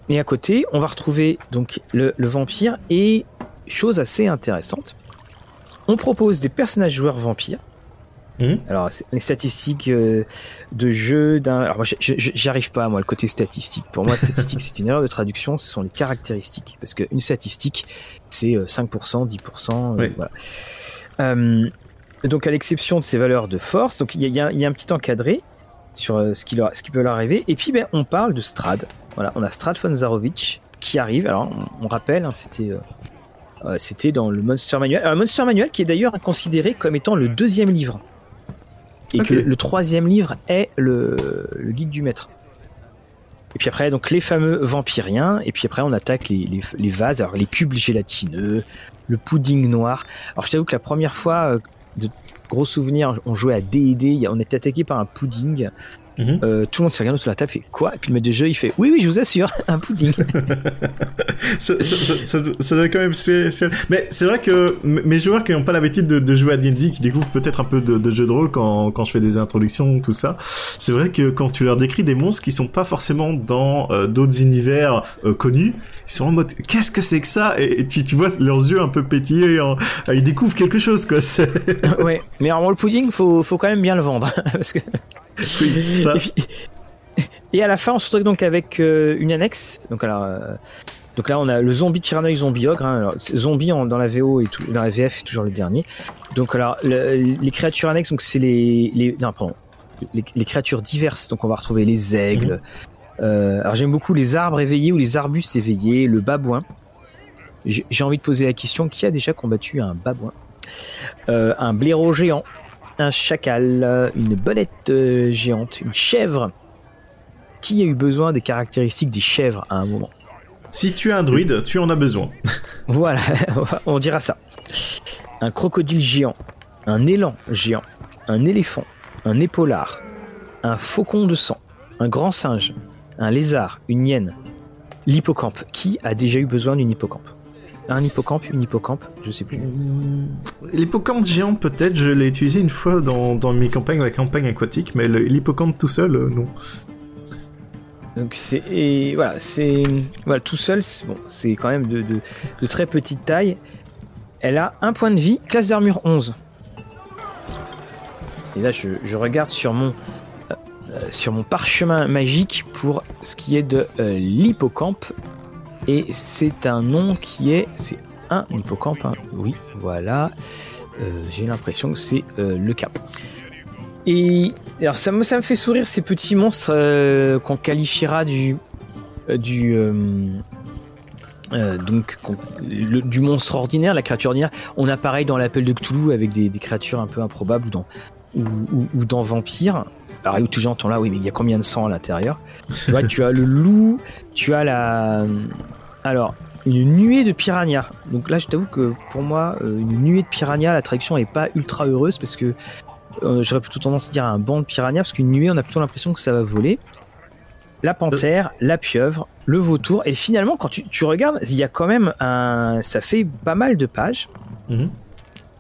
Et à côté, on va retrouver donc le vampire et chose assez intéressante. On propose des personnages joueurs vampires. Hmm. Alors, les statistiques euh, de jeu d'un. Alors, moi, j'y arrive pas, moi, le côté statistique. Pour moi, statistique, c'est une erreur de traduction, ce sont les caractéristiques. Parce qu'une statistique, c'est 5%, 10%. Euh, voilà. Euh, donc, à l'exception de ces valeurs de force, donc il y, a, un petit encadré sur ce qui, leur, ce qui peut leur arriver. Et puis, ben, on parle de Strad. Voilà, on a Strad von Zarovich qui arrive. Alors, on, rappelle, hein, c'était c'était dans le Monster Manual. Un Monster Manual qui est d'ailleurs considéré comme étant le deuxième livre. Et que le troisième livre est le, guide du maître. Et puis après, donc les fameux vampiriens. Et puis après, on attaque les, vases, alors les cubes gélatineux, le pudding noir. Alors je t'avoue que la première fois, euh, de gros souvenirs, on jouait à D&D, on était attaqué par un pudding. Mhm. Euh, tout le monde se regarde autour de la table, fait quoi? Et puis le maître de jeu, il fait oui, oui, je vous assure, un pudding. ça, doit quand même Mais c'est vrai que mes joueurs qui n'ont pas l'habitude de, jouer à D&D, qui découvrent peut-être un peu de, jeu de rôle quand, quand je fais des introductions, tout ça, c'est vrai que quand tu leur décris des monstres qui sont pas forcément dans euh, d'autres univers euh, connus, ils sont en mode qu'est-ce que c'est que ça? Et, tu, tu, vois leurs yeux un peu pétiller, ils découvrent quelque chose quoi. ouais, mais alors le pudding, faut, faut quand même bien le vendre parce que. Et, à la fin, on se retrouve donc avec euh, une annexe. Donc, alors, euh, donc là, on a le zombie tyrannoïde zombie ogre. Hein. zombie dans la VO et tout, dans la VF est toujours le dernier. Donc, alors, les créatures annexes, donc c'est les, les, non, pardon, les, créatures diverses. Donc, on va retrouver les aigles. Mhm. Euh, alors, j'aime beaucoup les arbres éveillés ou les arbustes éveillés, le babouin. J'ai envie de poser la question qui a déjà combattu un babouin? Un blaireau géant un chacal, une belette euh, géante, une chèvre. Qui a eu besoin des caractéristiques des chèvres à un moment? Si tu es un druide, tu en as besoin. voilà, on dira ça. Un crocodile géant, un élan géant, un éléphant, un épaulard, un faucon de sang, un grand singe, un lézard, une hyène, l'hippocampe. Qui a déjà eu besoin d'une hippocampe? Un hippocampe, une hippocampe, je sais plus. L'hippocampe géant, peut-être, je l'ai utilisé une fois dans, dans mes campagnes, la campagne aquatique, mais l'hippocampe tout seul, euh, non. Donc c'est voilà, c'est voilà tout seul, c'est bon, c'est quand même de, de, très petite taille. Elle a un point de vie, classe d'armure 11. Et là, je, je regarde sur mon euh, euh, sur mon parchemin magique pour ce qui est de l'hippocampe. Et c'est un nom qui est. C'est un hippocampe, hein. oui, voilà. Euh, j'ai l'impression que c'est euh, le cas. Et alors ça me, ça me fait sourire ces petits monstres euh, qu'on qualifiera du. du donc du monstre ordinaire, la créature ordinaire. On a pareil dans l'appel de Cthulhu avec des, créatures un peu improbables ou dans, ou, dans Vampire. Alors, où tu j'entends là, oui, mais il y a combien de sang à l'intérieur? Tu vois, tu as le loup, tu as la. Alors, une nuée de piranha. Donc là, je t'avoue que pour moi, euh, une nuée de piranha, la traduction est pas ultra heureuse parce que euh, j'aurais plutôt tendance à dire un banc de piranha parce qu'une nuée, on a plutôt l'impression que ça va voler. La panthère, la pieuvre, le vautour. Et finalement, quand tu, regardes, il y a quand même un. Ça fait pas mal de pages. Mhm.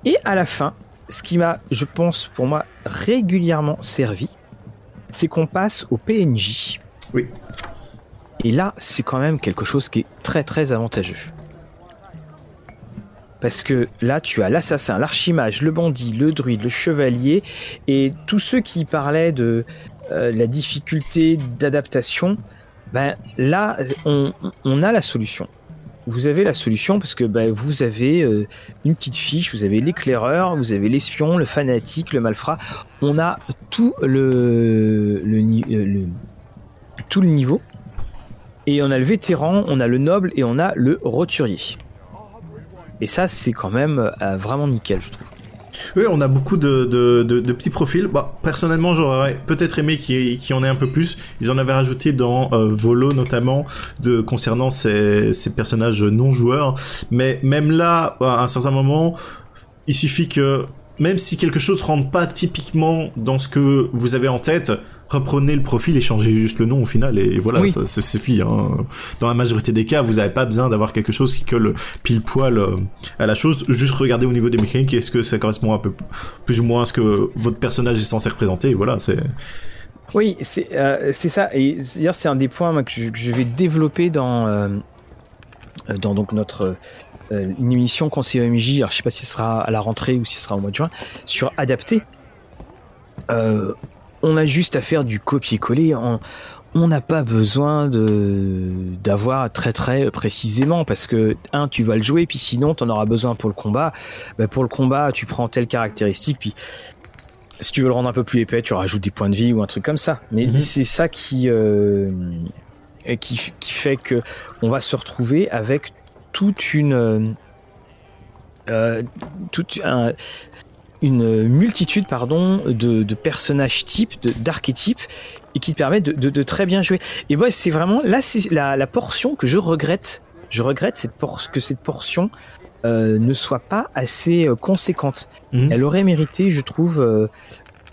Et à la fin, ce qui m'a, je pense, pour moi, régulièrement servi, c'est qu'on passe au PNJ. Oui. Et là, c'est quand même quelque chose qui est très très avantageux. Parce que là, tu as l'assassin, l'archimage, le bandit, le druide, le chevalier, et tous ceux qui parlaient de euh, la difficulté d'adaptation, ben là, on, a la solution. Vous avez la solution parce que ben, vous avez euh, une petite fiche, vous avez l'éclaireur, vous avez l'espion, le fanatique, le malfrat. On a tout le tout le niveau et on a le vétéran, on a le noble et on a le roturier. Et ça, c'est quand même euh, vraiment nickel, je trouve. Oui, on a beaucoup de, petits profils. Bah, personnellement, j'aurais peut-être aimé qu'il y, en ait un peu plus. Ils en avaient rajouté dans euh, Volo notamment, concernant ces, personnages non joueurs. Mais même là, à un certain moment, il suffit que même si quelque chose rentre pas typiquement dans ce que vous avez en tête, reprenez le profil et changez juste le nom au final et, voilà, ça, suffit. Hein. Dans la majorité des cas, vous n'avez pas besoin d'avoir quelque chose qui colle pile poil euh, à la chose. Juste regardez au niveau des mécaniques, est-ce que ça correspond un peu plus ou moins à ce que votre personnage est censé représenter. Et voilà, c'est. Oui, c'est euh, ça. Et d'ailleurs, c'est un des points que, je, vais développer dans, euh, dans donc notre euh, une émission conseil OMJ, alors je sais pas si ce sera à la rentrée ou si ce sera au mois de juin, sur adapter. On a juste à faire du copier-coller. On n'a pas besoin de d'avoir très très précisément parce que un tu vas le jouer puis sinon tu en auras besoin pour le combat. Bah, pour le combat tu prends telle caractéristique puis si tu veux le rendre un peu plus épais tu rajoutes des points de vie ou un truc comme ça. Mais mhm. c'est ça qui, euh, qui qui fait que on va se retrouver avec toute une euh, euh, toute une multitude pardon de, personnages types d'archétypes et qui te permettent de, très bien jouer et moi c'est vraiment là c'est la, portion que je regrette je regrette cette que cette portion euh, ne soit pas assez conséquente mhm. elle aurait mérité je trouve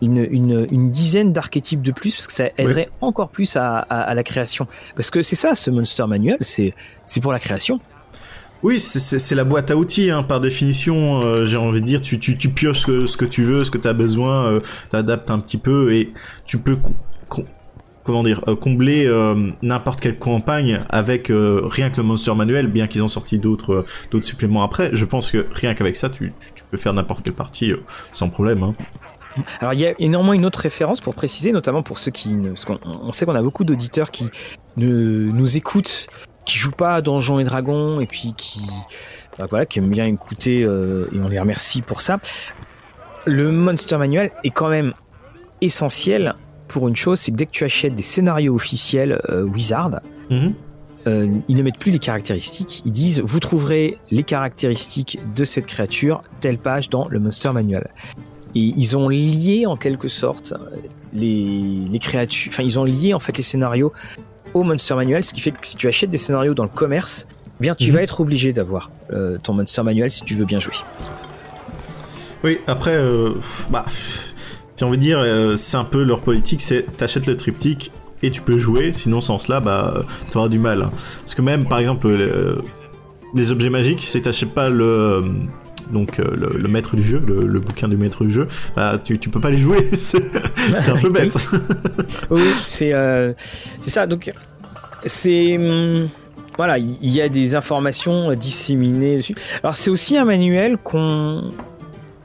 une, une, une dizaine d'archétypes de plus parce que ça aiderait encore plus à, à, à, la création. Parce que c'est ça, ce Monster Manual, c'est pour la création. Oui, c'est la boîte à outils, hein, par définition. Euh, j'ai envie de dire, tu, tu, tu pioches ce que, tu veux, ce que tu as besoin, euh, t'adaptes un petit peu et tu peux comment dire euh, combler n'importe quelle campagne avec rien que le monster manuel bien qu'ils ont sorti d'autres suppléments après je pense que rien qu'avec ça tu, peux faire n'importe quelle partie sans problème hein. Alors il y a énormément une autre référence pour préciser, notamment pour ceux qui, parce qu'on on sait qu'on a beaucoup d'auditeurs qui ne, nous écoutent, qui jouent pas à Donjons et Dragons et puis qui, bah voilà, qui aiment bien écouter euh, et on les remercie pour ça. Le Monster Manual est quand même essentiel pour une chose, c'est que dès que tu achètes des scénarios officiels euh, Wizard, mm-hmm. euh, ils ne mettent plus les caractéristiques. Ils disent vous trouverez les caractéristiques de cette créature telle page dans le Monster Manual. Et ils ont lié en quelque sorte les, les créatures, enfin ils ont lié en fait les scénarios au Monster Manual, ce qui fait que si tu achètes des scénarios dans le commerce, eh bien tu Mhm. vas être obligé d'avoir euh, ton Monster Manual si tu veux bien jouer. Oui, après, euh, bah, j'ai envie de dire, euh, c'est un peu leur politique, c'est t'achètes le triptyque et tu peux jouer, sinon sans cela, bah, t'auras du mal. Parce que même, par exemple, le- les objets magiques, c'est t'achètes pas le euh, donc euh, le, maître du jeu, le, bouquin du maître du jeu, bah, tu, peux pas les jouer, c'est un peu bête. Oui, c'est euh, c'est ça. Donc c'est hum, voilà, il y, a des informations disséminées dessus. Alors c'est aussi un manuel qu'on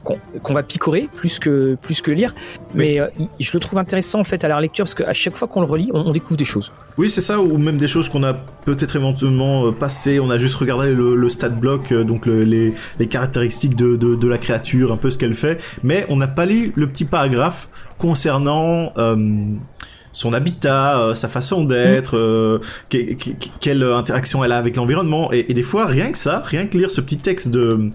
qu'on va picorer plus que plus que lire, mais euh, je le trouve intéressant en fait à la lecture parce qu'à chaque fois qu'on le relit, on, on découvre des choses. Oui, c'est ça, ou même des choses qu'on a peut-être éventuellement euh, passées, on a juste regardé le, le stat block, euh, donc le- les, les caractéristiques de, de, de la créature, un peu ce qu'elle fait, mais on n'a pas lu le petit paragraphe concernant euh, son habitat, euh, sa façon d'être, euh, que- que- quelle interaction elle a avec l'environnement, et, et des fois, rien que ça, rien que lire ce petit texte de...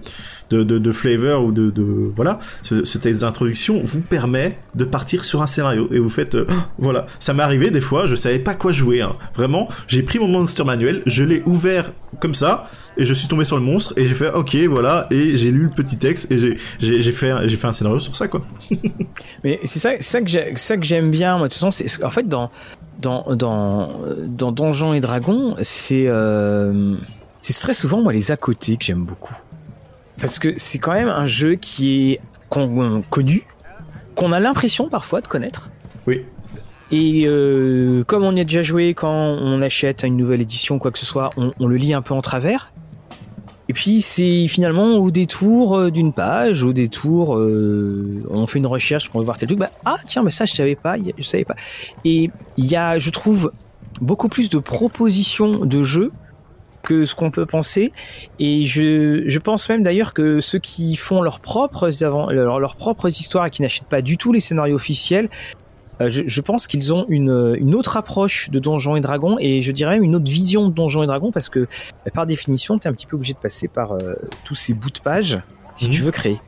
De, de, de flavor ou de, de voilà ce, ce texte d'introduction vous permet de partir sur un scénario et vous faites euh, voilà ça m'est arrivé des fois je savais pas quoi jouer hein. vraiment j'ai pris mon monster manuel je l'ai ouvert comme ça et je suis tombé sur le monstre et j'ai fait ok voilà et j'ai lu le petit texte et j'ai j'ai fait j'ai fait un scénario sur ça quoi Mais c'est ça, que ça que j'aime bien. Moi, de toute façon, c'est en fait dans dans dans dans Donjons et Dragons, c'est euh, c'est très souvent moi les à côté que j'aime beaucoup parce que c'est quand même un jeu qui est con- connu, qu'on a l'impression parfois de connaître. oui Et euh, comme on y a déjà joué, quand on achète une nouvelle édition, quoi que ce soit, on, on le lit un peu en travers. Et puis c'est finalement au détour euh, d'une page, au détour, euh, on fait une recherche, on veut voir tel truc, bah, ah tiens, mais ça je savais pas, je savais pas. Et il y a, je trouve, beaucoup plus de propositions de jeux que ce qu'on peut penser. Et je, je pense même d'ailleurs que ceux qui font leurs propres, leurs, leurs propres histoires et qui n'achètent pas du tout les scénarios officiels, euh, je, je pense qu'ils ont une, une autre approche de Donjons et Dragons et je dirais même une autre vision de Donjons et Dragons parce que euh, par définition, tu es un petit peu obligé de passer par euh, tous ces bouts de page si Mhm. tu veux créer.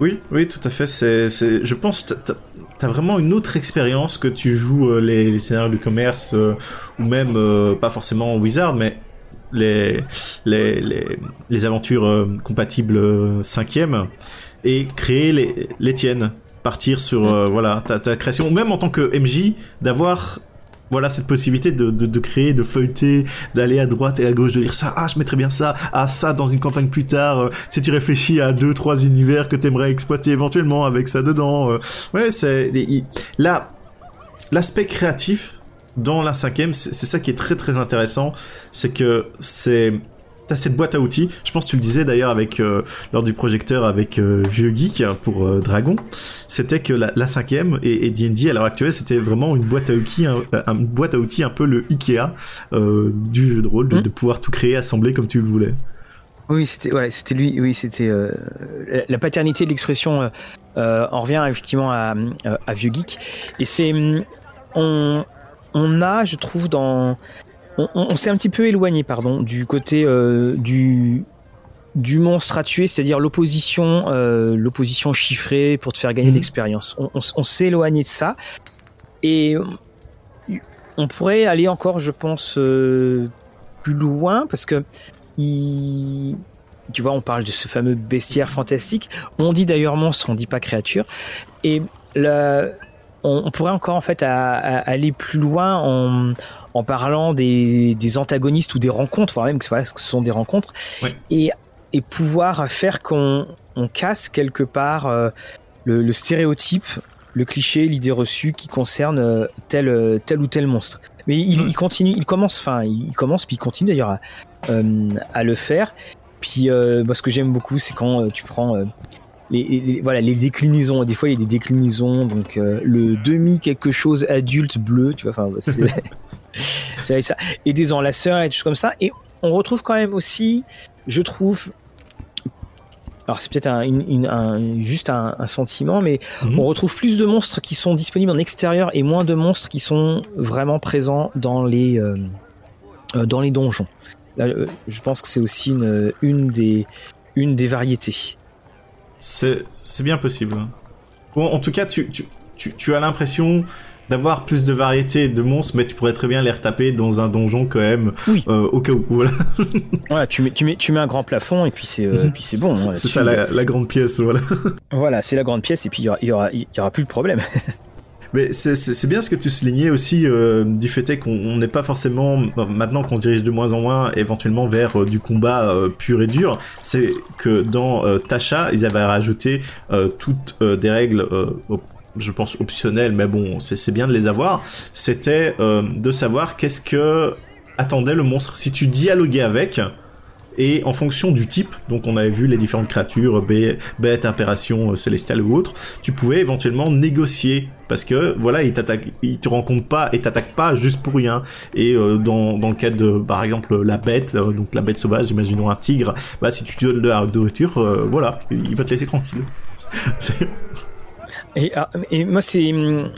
oui oui tout à fait c'est c'est je pense que t'as- t'as vraiment une autre expérience que tu joues euh, les, les scénarios du commerce euh, ou même euh, pas forcément Wizard mais les les les, les aventures euh, compatibles euh, cinquième et créer les les tiennes. Partir sur euh, voilà ta, ta création. Même en tant que MJ d'avoir voilà cette possibilité de, de, de créer, de feuilleter, d'aller à droite et à gauche, de dire ça, ah je mettrais bien ça, ah ça dans une campagne plus tard, euh, si tu réfléchis à deux trois univers que t'aimerais exploiter éventuellement avec ça dedans, euh, ouais c'est là l'aspect créatif dans la cinquième, c'est ça qui est très très intéressant, c'est que c'est T'as cette boîte à outils. Je pense que tu le disais d'ailleurs avec euh, lors du projecteur avec euh, Vieux Geek pour euh, Dragon. C'était que la, la cinquième et, D&D à l'heure actuelle, c'était vraiment une boîte à outils, un, un- une boîte à outils un peu le Ikea du jeu de rôle, de, Mm. de pouvoir tout créer, assembler comme tu le voulais. Oui, c'était lui. Oui, c'était la- paternité de l'expression. On revient effectivement à, à, vieux geek. Et c'est on on a, je trouve, dans on, on- on s'est un petit peu éloigné, pardon, du côté euh, du du monstre à tuer, c'est-à-dire l'opposition, euh, l'opposition chiffrée pour te faire gagner de l'expérience. On, s'est éloigné de ça et on pourrait aller encore, je pense, euh, plus loin parce que il, tu vois, on parle de ce fameux bestiaire fantastique. On dit d'ailleurs monstre, on dit pas créature. Et le, on, pourrait encore en fait aller plus loin en, en parlant des, des, antagonistes ou des rencontres, voire même que, voilà, ce sont des rencontres, et, et pouvoir faire qu'on on casse quelque part euh, le, le, stéréotype, le cliché, l'idée reçue qui concerne euh, tel, tel ou tel monstre. Mais il, il continue, il commence, enfin, il commence puis il continue d'ailleurs à, euh, à, le faire. Puis moi, ce que j'aime beaucoup, c'est quand tu prends les, voilà les déclinaisons. Des fois il y a des déclinaisons. Donc le demi quelque chose adulte bleu tu vois enfin c'est ça. Et des enlaceurs et des choses comme ça. Et on retrouve quand même aussi je trouve alors c'est peut-être un, juste un, sentiment mais mhm. on retrouve plus de monstres qui sont disponibles en extérieur et moins de monstres qui sont vraiment présents dans les euh, euh, dans les donjons. Là, euh, je pense que c'est aussi une, une des une des variétés c'est bien possible. Bon, en tout cas, tu, tu, tu, tu as l'impression d'avoir plus de variété de monstres, mais tu pourrais très bien les retaper dans un donjon quand même, oui. euh, au cas où. Voilà. voilà, tu mets, tu mets, tu mets un grand plafond et puis c'est, euh, puis c'est bon. C'est ça la, la, grande pièce, voilà. voilà, c'est la grande pièce et puis il y aura, y aura, y aura plus de problème. Mais c'est bien ce que tu soulignais aussi euh, du fait qu'on n'est pas forcément maintenant qu'on dirige de moins en moins éventuellement vers euh, du combat euh, pur et dur. C'est que dans Tasha, ils avaient rajouté toutes des règles je pense optionnelles, mais bon, c'est bien de les avoir. C'était de savoir qu'est-ce que attendait le monstre. Si tu dialoguais avec, et en fonction du type, donc on avait vu les différentes créatures, bêtes, impérations célestiales ou autres, tu pouvais éventuellement négocier parce que voilà, il t'attaque, il te rencontre pas et t'attaque pas juste pour rien. Et euh, dans, dans le cas de par exemple la bête, euh, donc la bête sauvage, imaginons un tigre, bah si tu te donnes de la nourriture, euh, voilà, il va te laisser tranquille. et, ah, et moi c'est hum,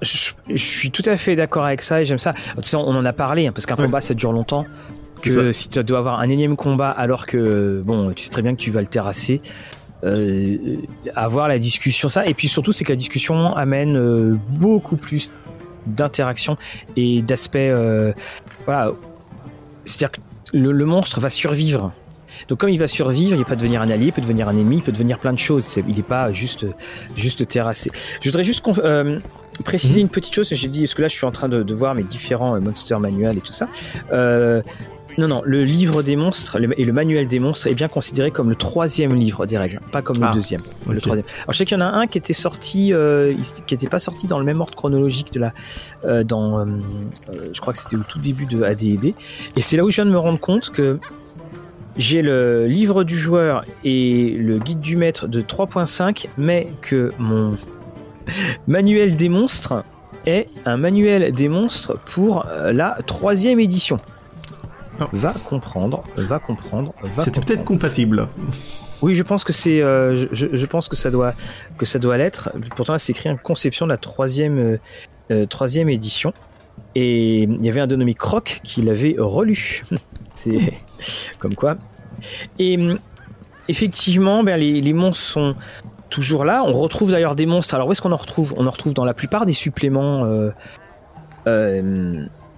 je, suis tout à fait d'accord avec ça et j'aime ça. on en a parlé, hein, parce qu'un combat ça dure longtemps que si tu dois avoir un énième combat alors que bon tu sais très bien que tu vas le terrasser euh, avoir la discussion ça et puis surtout c'est que la discussion amène euh, beaucoup plus d'interaction et d'aspect euh, voilà c'est à dire que le, monstre va survivre donc comme il va survivre, il peut devenir un allié, il peut devenir un ennemi, il peut devenir plein de choses. il n'est pas juste juste terrassé. Je voudrais juste euh, préciser mhm. une petite chose. J'ai dit parce que là je suis en train de, de voir mes différents monster manuels et tout ça. Euh, non, non, le livre des monstres et le manuel des monstres est bien considéré comme le troisième livre des règles, pas comme le ah, deuxième. Le troisième. Alors je sais qu'il y en a un qui était sorti, euh, qui n'était pas sorti dans le même ordre chronologique de la, euh, dans, euh, je crois que c'était au tout début de AD&D, et c'est là où je viens de me rendre compte que j'ai le livre du joueur et le guide du maître de 3.5, mais que mon manuel des monstres est un manuel des monstres pour la troisième édition. Va comprendre, va comprendre, va C'était peut-être compatible. Oui, je pense que c'est, euh, je, pense que ça doit, que ça doit l'être. Pourtant, c'est écrit en conception de la troisième, euh, euh, troisième édition. Et il y avait un dénommé Croc qui l'avait relu. c'est comme quoi. Et effectivement, ben, les, les, monstres sont toujours là. On retrouve d'ailleurs des monstres. Alors où est-ce qu'on en retrouve? On en retrouve dans la plupart des suppléments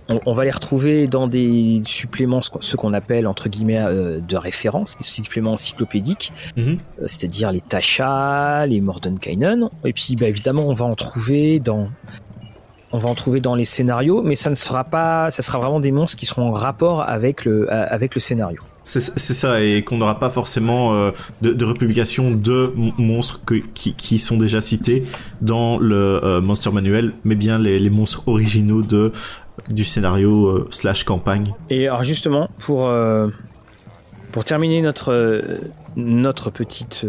on, va les retrouver dans des suppléments, ce qu'on appelle entre guillemets euh, de référence, des suppléments encyclopédiques, mhm. euh, c'est-à-dire les Tasha, les Mordenkainen, et puis bah, évidemment on va en trouver dans on va en trouver dans les scénarios, mais ça ne sera pas, ça sera vraiment des monstres qui seront en rapport avec le, avec le scénario. C'est ça, et qu'on n'aura pas forcément euh, de, de, republication de monstres qui, sont déjà cités dans le Monster Manuel, mais bien les, les monstres originaux de du scénario euh, slash campagne. Et alors justement, pour, euh, pour terminer notre, euh, notre petite,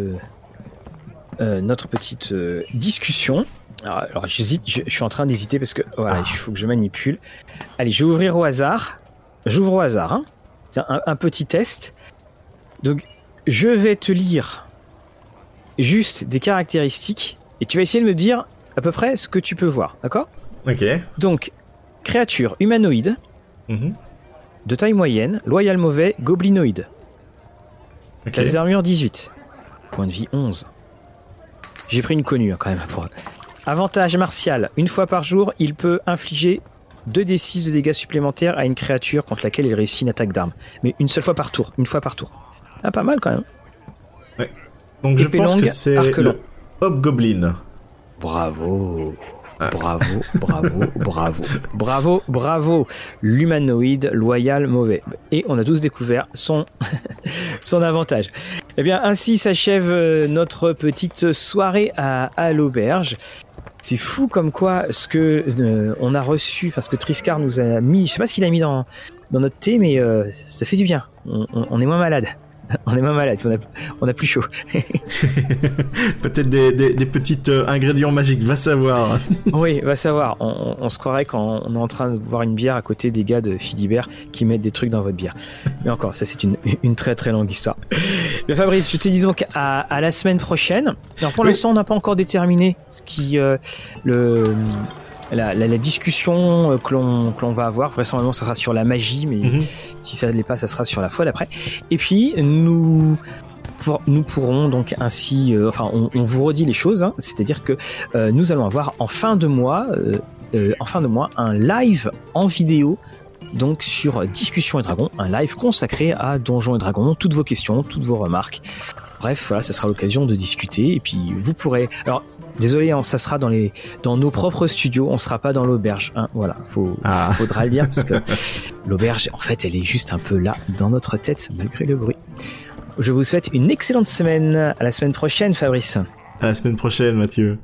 notre petite discussion, alors, j'hésite, je, suis en train d'hésiter parce que voilà, ah. il faut que je manipule. Allez, je vais ouvrir au hasard. J'ouvre au hasard. Hein. Un, un, petit test. Donc, je vais te lire juste des caractéristiques et tu vas essayer de me dire à peu près ce que tu peux voir, d'accord? Ok. Donc, Créature humanoïde, mhm. de taille moyenne, loyal mauvais, goblinoïde. Classe d'armure 18. Point de vie 11. J'ai pris une connue hein, quand même. Pour... Avantage martial. Une fois par jour, il peut infliger 2d6 de dégâts supplémentaires à une créature contre laquelle il réussit une attaque d'arme. Mais une seule fois par tour. Une fois par tour. Ah, pas mal quand même. Ouais. Donc je pense que c'est le Hobgoblin. Bravo. Bravo, bravo, bravo, bravo, bravo. L'humanoïde loyal mauvais. Et on a tous découvert son, son avantage. Eh bien, ainsi s'achève euh, notre petite soirée à, à l'auberge. C'est fou comme quoi ce que euh, on a reçu, enfin ce que Triscar nous a mis, je sais pas ce qu'il a mis dans, dans notre thé, mais euh, ça fait du bien. on est moins malade. on est moins malade, on a, on a plus chaud. Peut-être des, des, des petits euh, ingrédients magiques, va savoir. oui, va savoir. On, se croirait quand on est en train de boire une bière à côté des gars de Philibert qui mettent des trucs dans votre bière. Mais encore, ça c'est une, une très très longue histoire. Mais Fabrice, je te dis donc à, à la semaine prochaine. Alors pour l'instant, on n'a pas encore déterminé ce qui euh, le la, la, discussion euh, que l'on va avoir. Vraisemblablement, ça sera sur la magie, mais mhm. si ça ne l'est pas, ça sera sur la fois d'après. Et puis, nous pour, nous pourrons donc ainsi, euh, enfin, on, on, vous redit les choses, hein, c'est-à-dire que euh, nous allons avoir en fin de mois, euh, en fin de mois, un live en vidéo. Donc sur Discussion et Dragons, un live consacré à Donjons et Dragons, toutes vos questions, toutes vos remarques. Bref, voilà, ça sera l'occasion de discuter et puis vous pourrez. Alors, désolé, hein, ça sera dans les dans nos propres studios, on sera pas dans l'auberge. Hein, voilà, faut, ah. faudra le dire parce que l'auberge, en fait, elle est juste un peu là dans notre tête malgré le bruit. Je vous souhaite une excellente semaine. À la semaine prochaine, Fabrice. À la semaine prochaine, Mathieu.